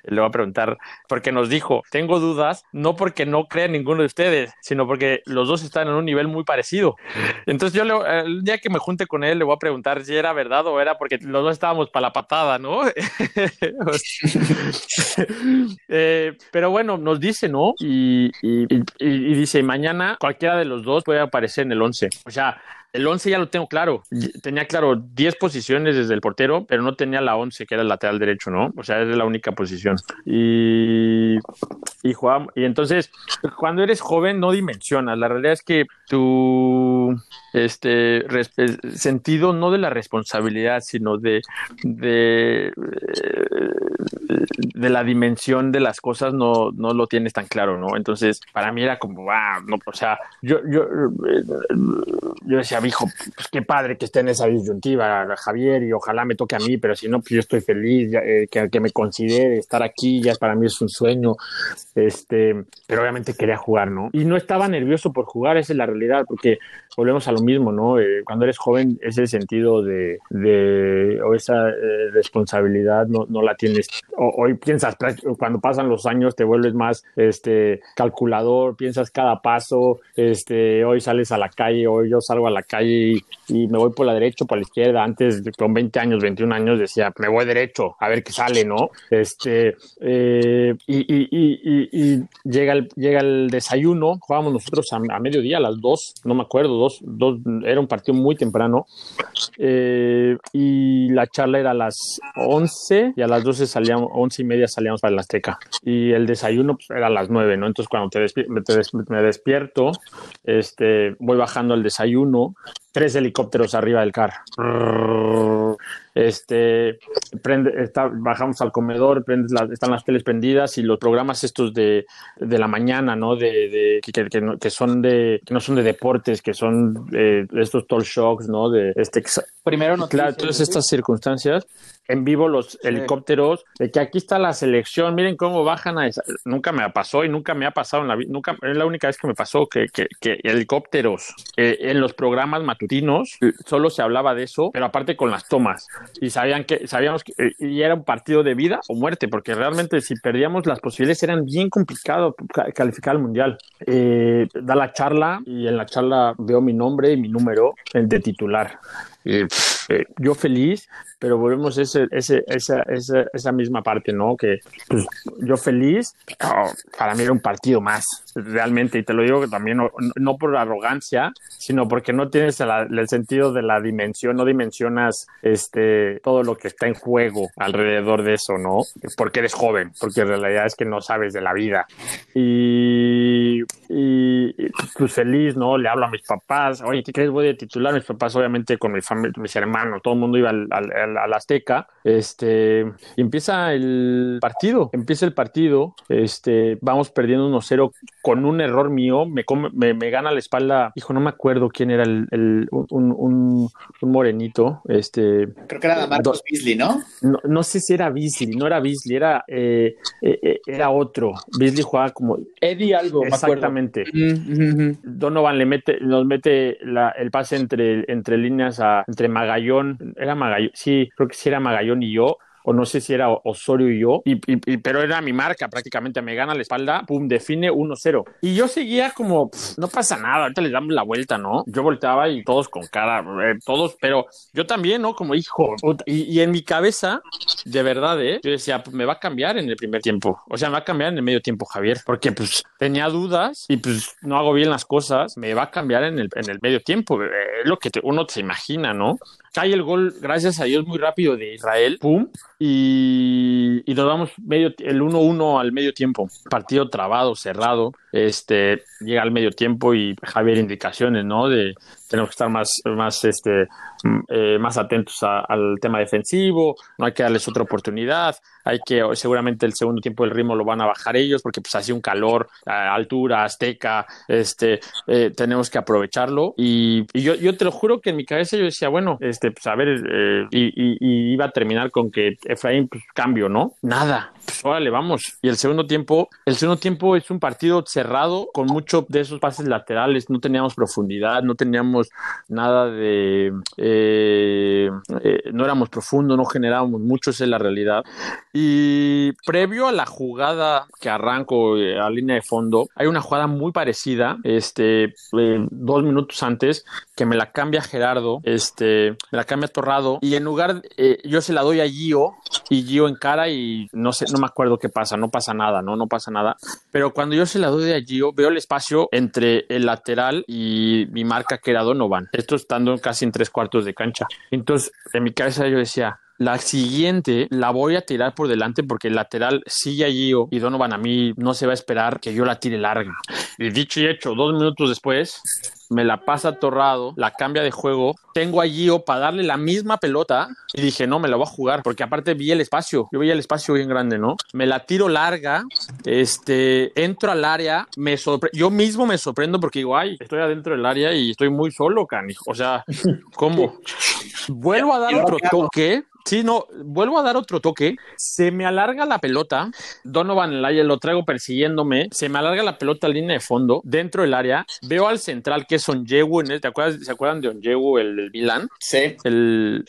le voy a preguntar, porque nos dijo, tengo dudas, no porque no crea ninguno de ustedes, sino porque los dos están en un nivel muy parecido. Entonces yo le- el día que me junte con él le voy a preguntar si era verdad o era porque los dos estábamos para la patada, ¿no? [laughs] [laughs] Eh, pero bueno, nos dice, ¿no? Y- y- y dice, mañana cualquiera de los dos puede aparecer en el 11. O sea, el 11 ya lo tengo claro. Tenía claro 10 posiciones desde el portero, pero no tenía la 11, que era el lateral derecho, ¿no? O sea, es la única posición. Y, y jugamos. Y entonces, cuando eres joven, no dimensionas. La realidad es que tu este eh, sentido no de la responsabilidad, sino de, de, eh, de la dimensión de las cosas no, no lo tienes tan claro, ¿no? Entonces, para mí era como, wow, no, o sea, yo, yo, eh, yo decía, hijo, pues qué padre que esté en esa disyuntiva, Javier, y ojalá me toque a mí, pero si no, pues yo estoy feliz, eh, que, que me considere estar aquí, ya para mí es un sueño, este, pero obviamente quería jugar, ¿no? Y no estaba nervioso por jugar, esa es la realidad, porque volvemos a lo mismo, ¿no? Eh, cuando eres joven, ese sentido de, o esa eh, responsabilidad no, la tienes. Hoy piensas, cuando pasan los años, te vuelves más este, calculador, piensas cada paso, este, hoy sales a la calle, hoy yo salgo a la calle y, me voy por la derecha o por la izquierda. Antes, con 20 años, 21 años, decía, me voy derecho, a ver qué sale, ¿no? Este, eh, y llega, el, llega el desayuno, jugábamos nosotros a, a mediodía, a las 2, no me acuerdo, dos, era un partido muy temprano, eh, y la charla era a las 11 y a las 12 salíamos, 11 y media salíamos para el Azteca. Y el desayuno pues, era a las 9, ¿no? Entonces cuando te me, te me despierto, este, voy bajando el desayuno, tres helicópteros arriba del car. Este, prende, está, bajamos al comedor, prendes la- están las teles prendidas y los programas estos de, de la mañana, ¿no? De, de que, que no, que son de, que no son de deportes, que son eh, estos talk shocks, ¿no? De este, Primero noticias. Claro, todas estas circunstancias, en vivo los helicópteros, de que aquí está la selección, miren cómo bajan a esa. Nunca me pasó y nunca me ha pasado en la vida, nunca, es la única vez que me pasó que, que, que helicópteros eh, en los programas matutinos eh, solo se hablaba de eso, pero aparte con las tomas. Y sabían que, sabíamos que eh, y era un partido de vida o muerte, porque realmente si perdíamos las posibilidades eran bien complicado ca- calificar al mundial. Eh, da la charla y en la charla veo mi nombre y mi número el de titular. Eh, eh, yo feliz, pero volvemos a ese, ese, esa, esa, esa misma parte, ¿no? Que pues, yo feliz, para mí era un partido más, realmente, y te lo digo que también no, por arrogancia, sino porque no tienes el sentido de la dimensión, no dimensionas este, todo lo que está en juego alrededor de eso, ¿no? Porque eres joven, porque en realidad es que no sabes de la vida. Y, y, pues feliz, ¿no? Le hablo a mis papás, oye, ¿qué crees? Voy de titular, mis papás obviamente con mi familia, mis hermanos, todo el mundo iba al, al, Azteca, este, y empieza el partido, empieza el partido, este, vamos perdiendo 1-0 con un error mío, me, come- me, me gana la espalda, hijo, no me acuerdo quién era el, el- un, un, un morenito, este, Creo que era Marcos Beasley, ¿no? no, no sé si era Beasley, no era Beasley, era, eh, eh, eh, era otro, Beasley jugaba como, Eddie algo, me acuerdo. exactamente, mm. Donovan le mete, nos mete la- el pase entre, entre líneas a, entre Magallón, era Magallón, sí, creo que sí era Magallón y yo, o no sé si era Osorio y yo, y, y- y- pero era mi marca prácticamente, me gana la espalda, pum, define 1-0. Y yo seguía como, "Pff, no pasa nada, ahorita les damos la vuelta, ¿no? Yo volteaba y todos con cara, eh, todos, pero yo también, ¿no? Como hijo, y, y en mi cabeza, de verdad, ¿eh? Yo decía, pues me va a cambiar en el primer tiempo, o sea, me va a cambiar en el medio tiempo, Javier, porque pues tenía dudas y pues no hago bien las cosas, me va a cambiar en el, en el medio tiempo, es lo que te- uno se imagina, ¿no? Cae el gol, gracias a Dios, muy rápido de Israel, pum, y, y nos damos medio, el 1-1 al medio tiempo. Partido trabado, cerrado. Este, llega al medio tiempo y Javier indicaciones, ¿no? De tenemos que estar más, más, este, mm, eh, más atentos al tema defensivo, no hay que darles otra oportunidad, hay que, seguramente el segundo tiempo del ritmo lo van a bajar ellos porque pues hacía un calor, altura, azteca, este, eh, tenemos que aprovecharlo y, y yo, yo te lo juro que en mi cabeza yo decía, bueno, este, pues a ver, eh, y iba a terminar con que Efraín, pues cambio, ¿no? Nada, pues órale, vamos. Y el segundo tiempo, el segundo tiempo es un partido cerrado con mucho de esos pases laterales, no teníamos profundidad, no teníamos nada de, eh, eh, no éramos profundos, no generábamos mucho, esa es la realidad. Y previo a la jugada que arranco eh, a línea de fondo, hay una jugada muy parecida, este, eh, dos minutos antes, que me la cambia Gerardo, este, me la cambia Torrado, y en lugar, yo se la doy a Gio, y Gio encara y no sé, no me acuerdo qué pasa, no pasa nada, no, no pasa nada. Pero cuando yo se la doy a Gio, veo el espacio entre el lateral y mi marca que era Donovan. Esto estando casi en tres cuartos de cancha. Entonces, en mi cabeza yo decía, la siguiente la voy a tirar por delante porque el lateral sigue a Gio y Donovan a mí no se va a esperar que yo la tire larga. Y dicho y hecho, dos minutos después, me la pasa Torrado, la cambia de juego, tengo a Gio para darle la misma pelota y dije, no, me la voy a jugar, porque aparte vi el espacio, yo veía el espacio bien grande, ¿no? Me la tiro larga, este, entro al área, me yo mismo me sorprendo porque digo, ay, estoy adentro del área y estoy muy solo, canijo. O sea, ¿cómo? [laughs] Vuelvo a dar otro toque. Sí, no, vuelvo a dar otro toque. Se me alarga la pelota. Donovan el área lo traigo persiguiéndome. Se me alarga la pelota a línea de fondo, dentro del área. Veo al central que es Onyewu. En el, ¿te acuerdas, ¿Se acuerdan de Onyewu, el, el Milan? Sí. El,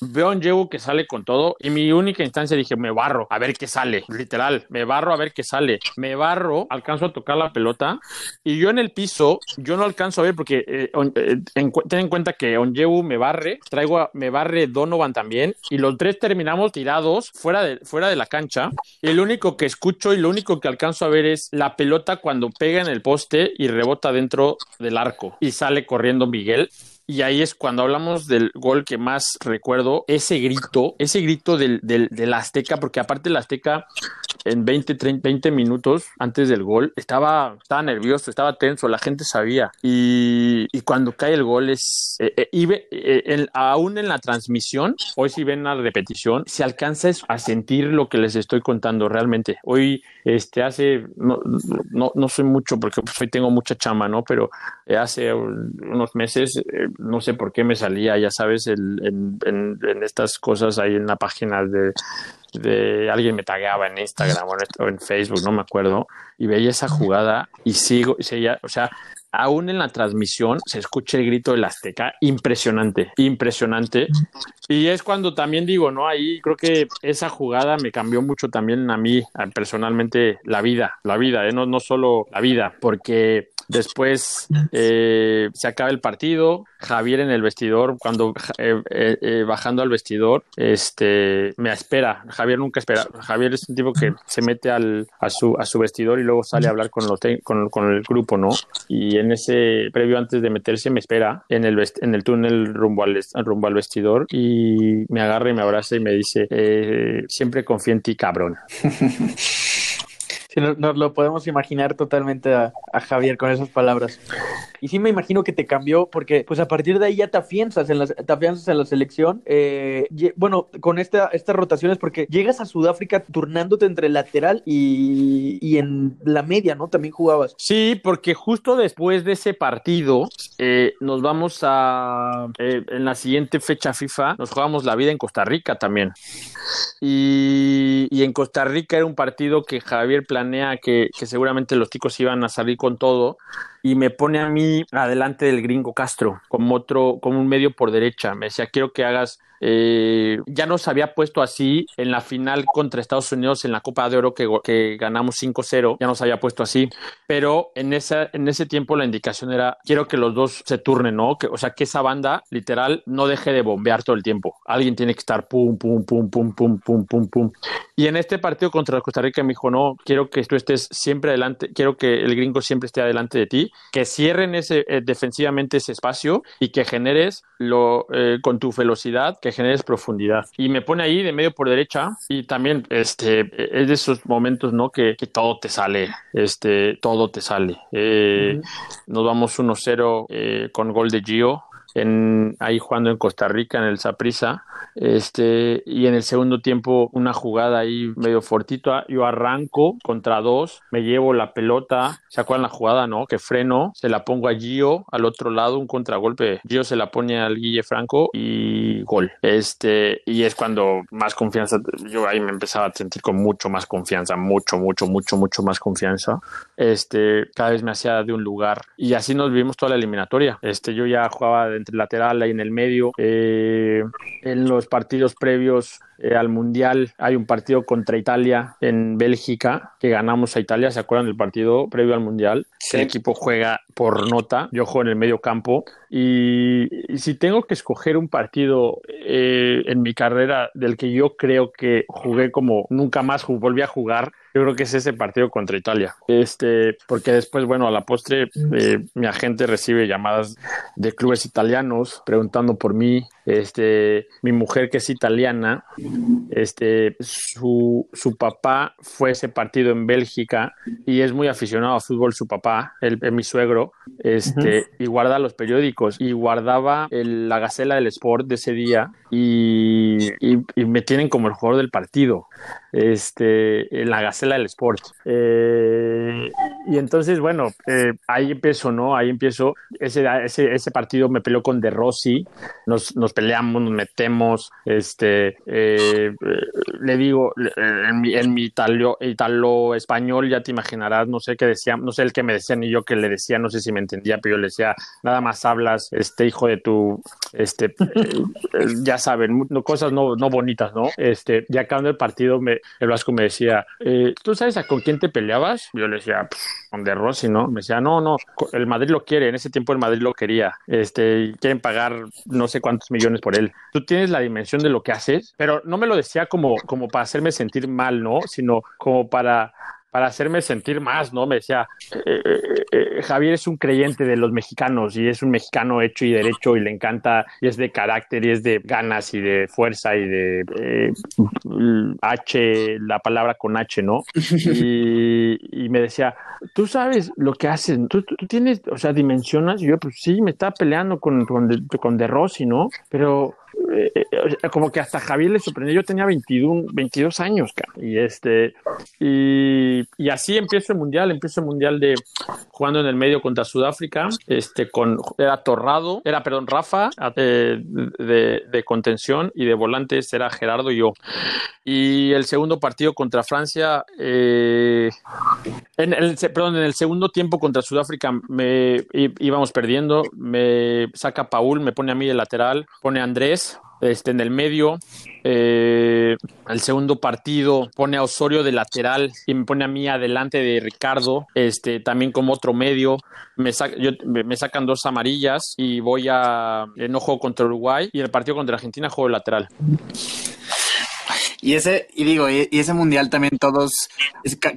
Veo a Onyewu que sale con todo. Y mi única instancia dije, me barro, a ver qué sale. Literal, me barro a ver qué sale. Me barro, alcanzo a tocar la pelota. Y yo en el piso, yo no alcanzo a ver porque eh, on- eh, en ten en cuenta que Onyewu me barre, traigo a- me barre Donovan también. Y los tres terminamos tirados fuera de, fuera de la cancha. Y lo único que escucho y lo único que alcanzo a ver es la pelota cuando pega en el poste y rebota dentro del arco. Y sale corriendo Miguel. Y ahí es cuando hablamos del gol que más recuerdo, ese grito, ese grito del, del, del Azteca, porque aparte el Azteca en 20, 30, 20 minutos antes del gol estaba, estaba nervioso, estaba tenso, la gente sabía. Y, cuando cae el gol es, eh, eh, eh, aún en la transmisión, hoy si ven la repetición, se alcanza a sentir lo que les estoy contando realmente. Hoy, este, hace, no, no, no sé mucho porque pues, hoy tengo mucha chama, ¿no? Pero hace unos meses, no sé por qué me salía, ya sabes, el- en- en estas cosas ahí en la página de, de alguien me tagueaba en Instagram o en, Facebook, no me acuerdo, y veía esa jugada y sigo, y seguía, o sea, aún en la transmisión se escucha el grito del Azteca, impresionante, impresionante. Y es cuando también digo, ¿no? Ahí creo que esa jugada me cambió mucho también a mí, personalmente, la vida, la vida, ¿eh? no, no solo la vida, porque después eh, se acaba el partido, Javier en el vestidor, cuando eh, eh, bajando al vestidor, este, me espera, Javier nunca espera, Javier es un tipo que se mete al, a, su, a su vestidor y luego sale a hablar con, te- con, con el grupo, ¿no? Y en ese previo antes de meterse me espera en el, vest- en el túnel rumbo al, rumbo al vestidor y me agarra y me abraza y me dice, siempre confía en ti, cabrón. [laughs] Nos, lo podemos imaginar totalmente a, Javier con esas palabras. Y sí me imagino que te cambió porque pues a partir de ahí ya te afianzas en la, te afianzas en la selección. Eh, bueno, con esta, estas rotaciones porque llegas a Sudáfrica turnándote entre lateral y, y en la media, ¿no? También jugabas. Sí, porque justo después de ese partido eh, nos vamos a, eh, en la siguiente fecha FIFA, nos jugamos la vida en Costa Rica también. Y, y en Costa Rica era un partido que Javier que, que seguramente los chicos iban a salir con todo y me pone a mí adelante del gringo Castro como otro, como un medio por derecha. Me decía, quiero que hagas, eh, ya nos había puesto así en la final contra Estados Unidos en la Copa de Oro que, ganamos 5-0, ya nos había puesto así, pero en, esa, en ese tiempo la indicación era, quiero que los dos se turnen, ¿no? Que, o sea, que esa banda literal no deje de bombear todo el tiempo. Alguien tiene que estar pum, pum, pum, pum, pum, pum, pum, pum. Y en este partido contra Costa Rica me dijo, no, quiero que tú estés siempre adelante, quiero que el gringo siempre esté adelante de ti, que cierren ese, eh, defensivamente ese espacio y que generes lo, eh, con tu velocidad, que generes profundidad. Y me pone ahí de medio por derecha y también este, es de esos momentos, ¿no? Que, que todo te sale, este, todo te sale. Eh, Nos vamos 1-0 eh, con gol de Gio. En, ahí jugando en Costa Rica, en el Saprissa, este, y en el segundo tiempo una jugada ahí medio fortito, yo arranco contra dos, me llevo la pelota, ¿se acuerdan la jugada, no? Que freno, se la pongo a Gio, al otro lado, un contragolpe, Gio se la pone al Guille Franco y gol, este, y es cuando más confianza, yo ahí me empezaba a sentir con mucho más confianza, mucho, mucho, mucho, mucho más confianza, este, cada vez me hacía de un lugar, y así nos vivimos toda la eliminatoria, este, yo ya jugaba de lateral ahí en el medio, eh, en los partidos previos eh, al Mundial hay un partido contra Italia en Bélgica que ganamos a Italia. ¿Se acuerdan del partido previo al Mundial? Sí. El equipo juega por nota. Yo juego en el medio campo. Y, y si tengo que escoger un partido eh, en mi carrera del que yo creo que jugué como nunca más volví a jugar, yo creo que es ese partido contra Italia. Este, porque después, bueno, a la postre, eh, mi agente recibe llamadas de clubes italianos preguntando por mí. Este, mi mujer que es italiana, este, su, su papá fue ese partido en Bélgica y es muy aficionado a fútbol su papá, el, el- mi suegro, este, y guarda los periódicos y guardaba el- la gacela del Sport de ese día y, y- y me tienen como el jugador del partido, este, en la gacela del Sport. Eh, y entonces, bueno, eh, ahí empiezo, ¿no? Ahí empiezo, ese, ese, ese partido me peleó con De Rossi, nos, nos peleamos, nos metemos, este, eh, le digo, en mi, en mi italo, español, ya te imaginarás, no sé qué decía, no sé el que me decía ni yo que le decía, no sé si me entendía, pero yo le decía, nada más hablas, este hijo de tu, este, ya saben, cosas no, no bonitas, ¿no? Este, ya acabando el partido, me, el Vasco me decía, eh, ¿tú sabes a con quién te peleabas? Yo le decía, "Pues, con De Rossi, ¿no? Me decía, no, no, el Madrid lo quiere, en ese tiempo el Madrid lo quería, este, quieren pagar no sé cuántos millones por él. Tú tienes la dimensión de lo que haces, pero no me lo decía como, como para hacerme sentir mal, ¿no? Sino como para para hacerme sentir más, ¿no? Me decía, eh, eh, eh, Javier es un creyente de los mexicanos y es un mexicano hecho y derecho y le encanta y es de carácter y es de ganas y de fuerza y de H, la palabra con H, ¿no? [laughs] Y, y me decía, tú sabes lo que hacen, tú, tú tienes, o sea, dimensionas, y yo pues sí, me estaba peleando con, con, de, con De Rossi, ¿no? Pero eh, eh, como que hasta Javier le sorprendió. Yo tenía 21, 22 años, cara, y este, y, así empiezo el mundial. Empiezo el mundial de jugando en el medio contra Sudáfrica. Este, con era Torrado, era perdón, Rafa eh, de, de, contención y de volantes era Gerardo y yo. Y el segundo partido contra Francia, eh, en el, perdón, en el segundo tiempo contra Sudáfrica me íbamos perdiendo. Me saca Paul, me pone a mí de lateral, pone a Andrés este, en el medio. Eh, el segundo partido pone a Osorio de lateral y me pone a mí adelante de Ricardo, este, también como otro medio. Me, sac yo, me sacan dos amarillas y voy a enojo contra Uruguay y el partido contra Argentina juego de lateral. Y ese, y digo, y, ese mundial también todos,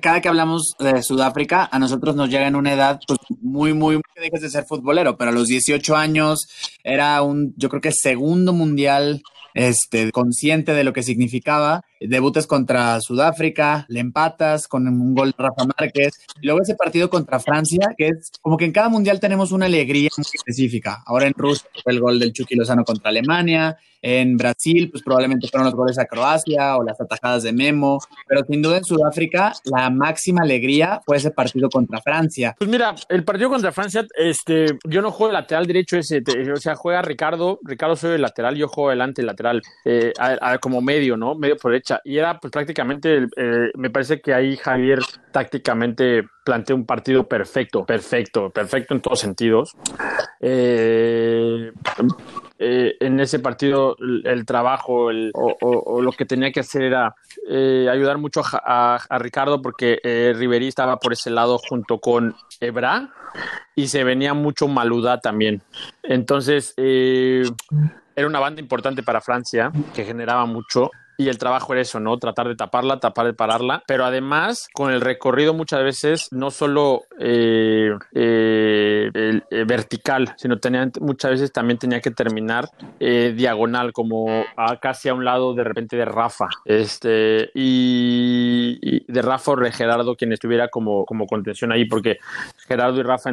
cada que hablamos de Sudáfrica, a nosotros nos llega en una edad pues, muy, muy, muy que dejes de ser futbolero, pero a los 18 años era un, yo creo que segundo mundial este, consciente de lo que significaba. Debutes contra Sudáfrica, le empatas con un gol de Rafa Márquez. Y luego ese partido contra Francia, que es como que en cada mundial tenemos una alegría muy específica. Ahora en Rusia fue el gol del Chucky Lozano contra Alemania. En Brasil, pues probablemente fueron los goles a Croacia o las atajadas de Memo. Pero sin duda en Sudáfrica, la máxima alegría fue ese partido contra Francia. Pues mira, el partido contra Francia, este, yo no juego lateral derecho ese, o sea, juega Ricardo. Ricardo soy el lateral, yo juego delante lateral, eh, a, como medio, ¿no? Medio por derecha. Y era pues prácticamente, eh, me parece que ahí Javier tácticamente planteó un partido perfecto, perfecto, perfecto en todos sentidos. Eh, eh, en ese partido el, trabajo o, lo que tenía que hacer era ayudar mucho a, Ricardo porque eh, Riverí estaba por ese lado junto con Ebra y se venía mucho Maluda también. Entonces era una banda importante para Francia que generaba mucho y el trabajo era eso, ¿no? Tratar de taparla, tapar de pararla, pero además con el recorrido muchas veces no solo eh, eh, el, eh, vertical, sino muchas veces también tenía que terminar diagonal, como casi a un lado de repente de Rafa, este, y, de Rafa o de Gerardo, quien estuviera como, como contención ahí, porque Gerardo y Rafa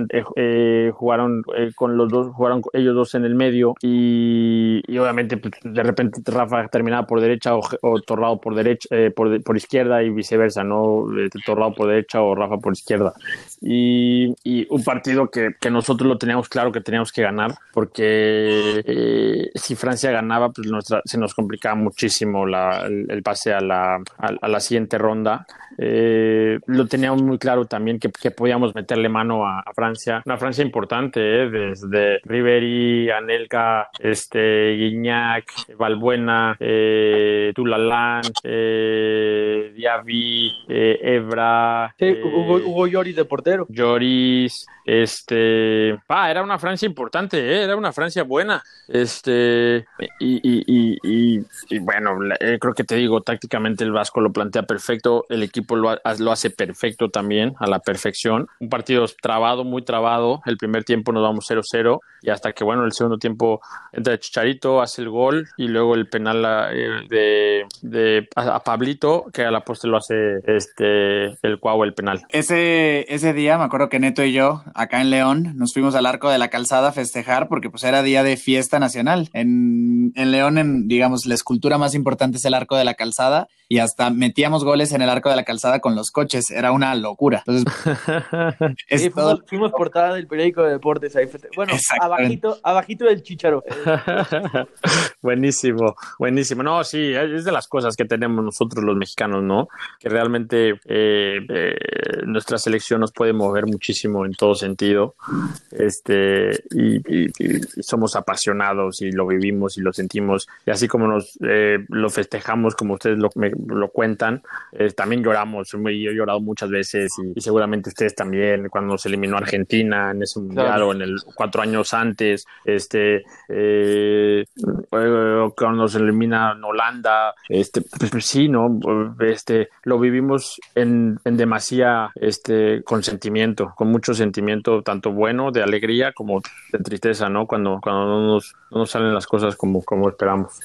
jugaron con los dos, jugaron ellos dos en el medio y, y obviamente pues, de repente Rafa terminaba por derecha o o Torrado por derecha, eh, por, por, izquierda y viceversa, ¿no? Eh, Torrado por derecha o Rafa por izquierda. Y, y un partido que, que, nosotros lo teníamos claro que teníamos que ganar, porque eh, si Francia ganaba, pues nuestra, se nos complicaba muchísimo la, el, pase a la, a, la siguiente ronda. Lo teníamos muy claro también que, que podíamos meterle mano a, Francia, una Francia importante, desde Ribery, Anelka, este, Valbuena, eh, Tulalán, eh, Diaby, eh, Evra. Sí, Hugo, Hugo, Lloris de portero. Lloris, este, ah, era una Francia importante, ¿eh? era una Francia buena, este, y, y, y, y bueno, creo que te digo, tácticamente el Vasco lo plantea perfecto, el equipo lo, lo, hace perfecto también, a la perfección. Un partido trabado, muy trabado. El primer tiempo nos vamos 0-0 y hasta que, bueno, el segundo tiempo entra Chicharito, hace el gol y luego el penal eh, de, de a, a, Pablito, que a la postre lo hace este, el Cuau, el penal. Ese, ese día me acuerdo que Neto y yo, acá en León, nos fuimos al Arco de la Calzada a festejar porque pues era día de fiesta nacional. En, en León, en, digamos, la escultura más importante es el Arco de la Calzada y hasta metíamos goles en el Arco de la Calzada con los coches, era una locura. Entonces, [laughs] sí, todo... fuimos, fuimos, portada del periódico de deportes ahí. Bueno, abajito, abajito del chicharo. [laughs] buenísimo, buenísimo. No, sí, es de las cosas que tenemos nosotros los mexicanos, ¿no? Que realmente eh, eh, nuestra selección nos puede mover muchísimo en todo sentido. Este, y, y, y, somos apasionados y lo vivimos y lo sentimos. Y así como nos eh, lo festejamos, como ustedes lo, me, lo cuentan, también lloramos, y yo he llorado muchas veces y, seguramente ustedes también cuando se eliminó Argentina en ese mundial o en el cuatro años antes, este, cuando se elimina en Holanda, este, pues, pues, sí, ¿no? Este, lo vivimos en, en demasía, este, con sentimiento, con mucho sentimiento, tanto bueno, de alegría como de tristeza, ¿no? Cuando, cuando no nos, no salen las cosas como, como esperamos.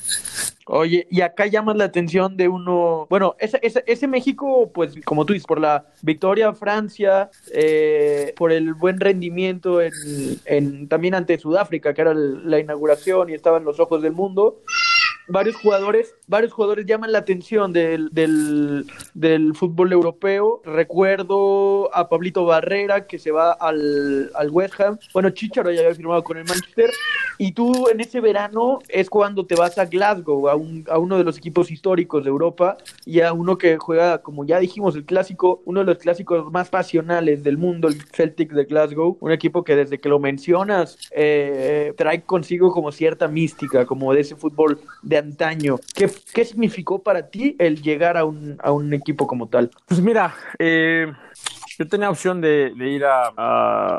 Oye, y acá llamas la atención de uno, bueno, ese, ese, ese México, pues como tú dices, por la victoria Francia, eh, por el buen rendimiento en, en, también ante Sudáfrica, que era la inauguración y estaban los ojos del mundo, varios jugadores, varios jugadores llaman la atención del, del, del, fútbol europeo. Recuerdo a Pablito Barrera que se va al, al West Ham. Bueno, Chicharo ya había firmado con el Manchester. Y tú en ese verano es cuando te vas a Glasgow, a, un, a uno de los equipos históricos de Europa y a uno que juega, como ya dijimos, el clásico, uno de los clásicos más pasionales del mundo, el Celtic de Glasgow. Un equipo que desde que lo mencionas eh, trae consigo como cierta mística, como de ese fútbol de antaño. ¿Qué, qué significó para ti el llegar a un, a un equipo como tal? Pues mira, eh, yo tenía opción de, de ir a,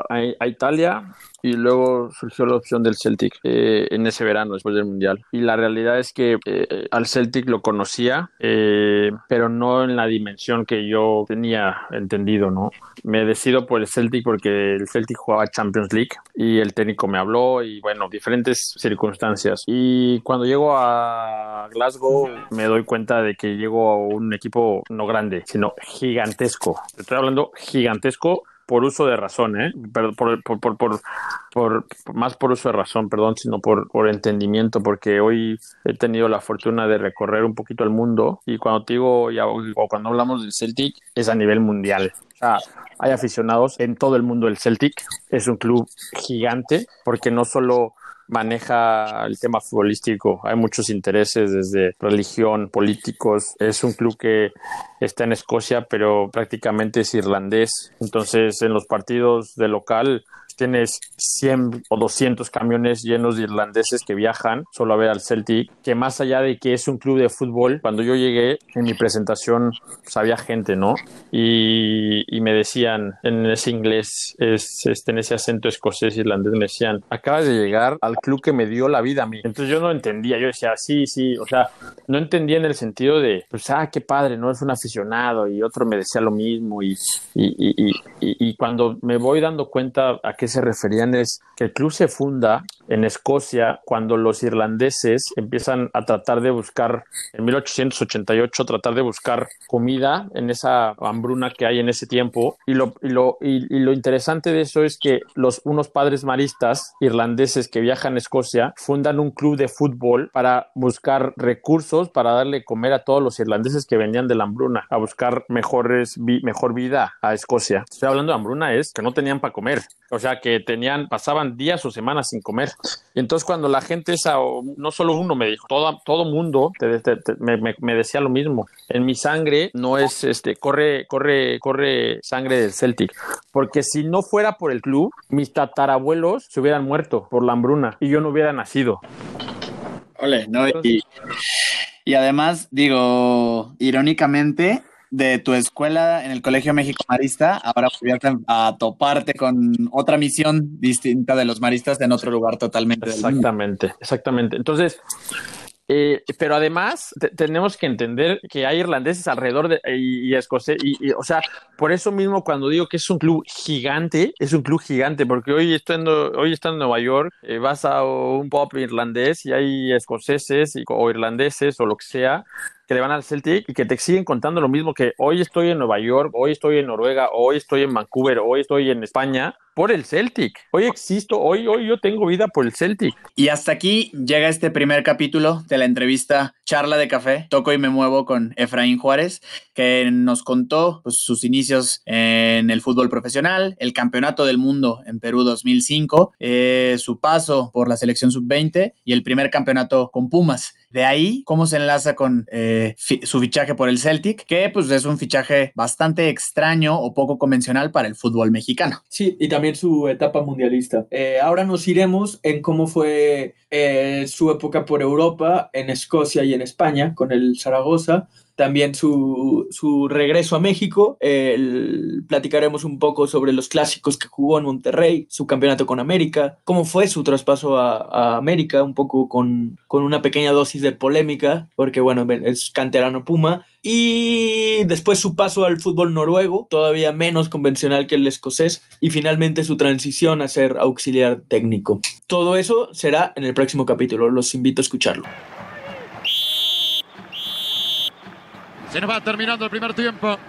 a, Italia y luego surgió la opción del Celtic eh, en ese verano después del Mundial. Y la realidad es que eh, al Celtic lo conocía, eh, pero no en la dimensión que yo tenía entendido, ¿no? Me decido por el Celtic porque el Celtic jugaba Champions League y el técnico me habló y bueno, diferentes circunstancias. Y cuando llego a Glasgow me doy cuenta de que llego a un equipo no grande, sino gigantesco. Estoy hablando gigantesco por uso de razón, ¿eh? Por, por, por, por, por, más por uso de razón, perdón, sino por, por entendimiento, porque hoy he tenido la fortuna de recorrer un poquito el mundo y cuando te digo, ya, o cuando hablamos del Celtic, es a nivel mundial. O sea, hay aficionados en todo el mundo del Celtic. Es un club gigante porque no solo maneja el tema futbolístico. Hay muchos intereses desde religión, políticos. Es un club que está en Escocia, pero prácticamente es irlandés. Entonces, en los partidos de local tienes 100 o 200 camiones llenos de irlandeses que viajan solo a ver al Celtic, que más allá de que es un club de fútbol, cuando yo llegué en mi presentación pues, había gente, ¿no? Y, y, me decían en ese inglés, es, este, en ese acento escocés irlandés, me decían, acabas de llegar al club que me dio la vida a mí. Entonces yo no entendía, yo decía, sí, sí, o sea, no entendía en el sentido de, pues, ah, qué padre, no es un aficionado y otro me decía lo mismo y, y, y, y cuando me voy dando cuenta a qué se referían es que el club se funda en Escocia cuando los irlandeses empiezan a tratar de buscar, en 1888, tratar de buscar comida en esa hambruna que hay en ese tiempo. Y lo, y lo, y, lo interesante de eso es que los, unos padres maristas irlandeses que viajan a Escocia fundan un club de fútbol para buscar recursos para darle comer a todos los irlandeses que venían de la hambruna, a buscar mejores, mejor vida a Escocia. Estoy hablando de hambruna, es que no tenían para comer. O sea, que tenían, pasaban días o semanas sin comer. Y entonces cuando la gente esa, no solo uno me dijo, todo, todo mundo te, te, te, me, me, decía lo mismo. En mi sangre no es, este, corre, corre, corre sangre del Celtic. Porque si no fuera por el club, mis tatarabuelos se hubieran muerto por la hambruna y yo no hubiera nacido. Ole, no, y, y además, digo, irónicamente, de tu escuela en el Colegio México Marista, ahora volviste a toparte con otra misión distinta de los maristas en otro lugar totalmente. Exactamente, exactamente. Entonces, eh, pero además tenemos que entender que hay irlandeses alrededor de y, y escoceses y, o sea por eso mismo cuando digo que es un club gigante es un club gigante porque hoy estando hoy está en Nueva York eh, vas a un pop irlandés y hay escoceses y, o irlandeses o lo que sea que le van al Celtic y que te siguen contando lo mismo que hoy estoy en Nueva York, hoy estoy en Noruega, hoy estoy en Vancouver, hoy estoy en España por el Celtic. Hoy existo, hoy, hoy yo tengo vida por el Celtic. Y hasta aquí llega este primer capítulo de la entrevista Charla de Café. Toco y me muevo con Efraín Juárez, que nos contó pues, sus inicios en el fútbol profesional, el campeonato del mundo en Perú 2005, eh, su paso por la selección sub-20 y el primer campeonato con Pumas. De ahí, cómo se enlaza con eh, su fichaje por el Celtic, que pues es un fichaje bastante extraño o poco convencional para el fútbol mexicano. Sí, y también su etapa mundialista. Eh, ahora nos iremos en cómo fue eh, su época por Europa, en Escocia y en España, con el Zaragoza, también su, su regreso a México. El, platicaremos un poco sobre los clásicos que jugó en Monterrey, su campeonato con América, cómo fue su traspaso a, a América, un poco con, con una pequeña dosis de polémica, porque bueno, es canterano Puma. Y después su paso al fútbol noruego, todavía menos convencional que el escocés, y finalmente su transición a ser auxiliar técnico. Todo eso será en el próximo capítulo, los invito a escucharlo. Se nos va terminando el primer tiempo.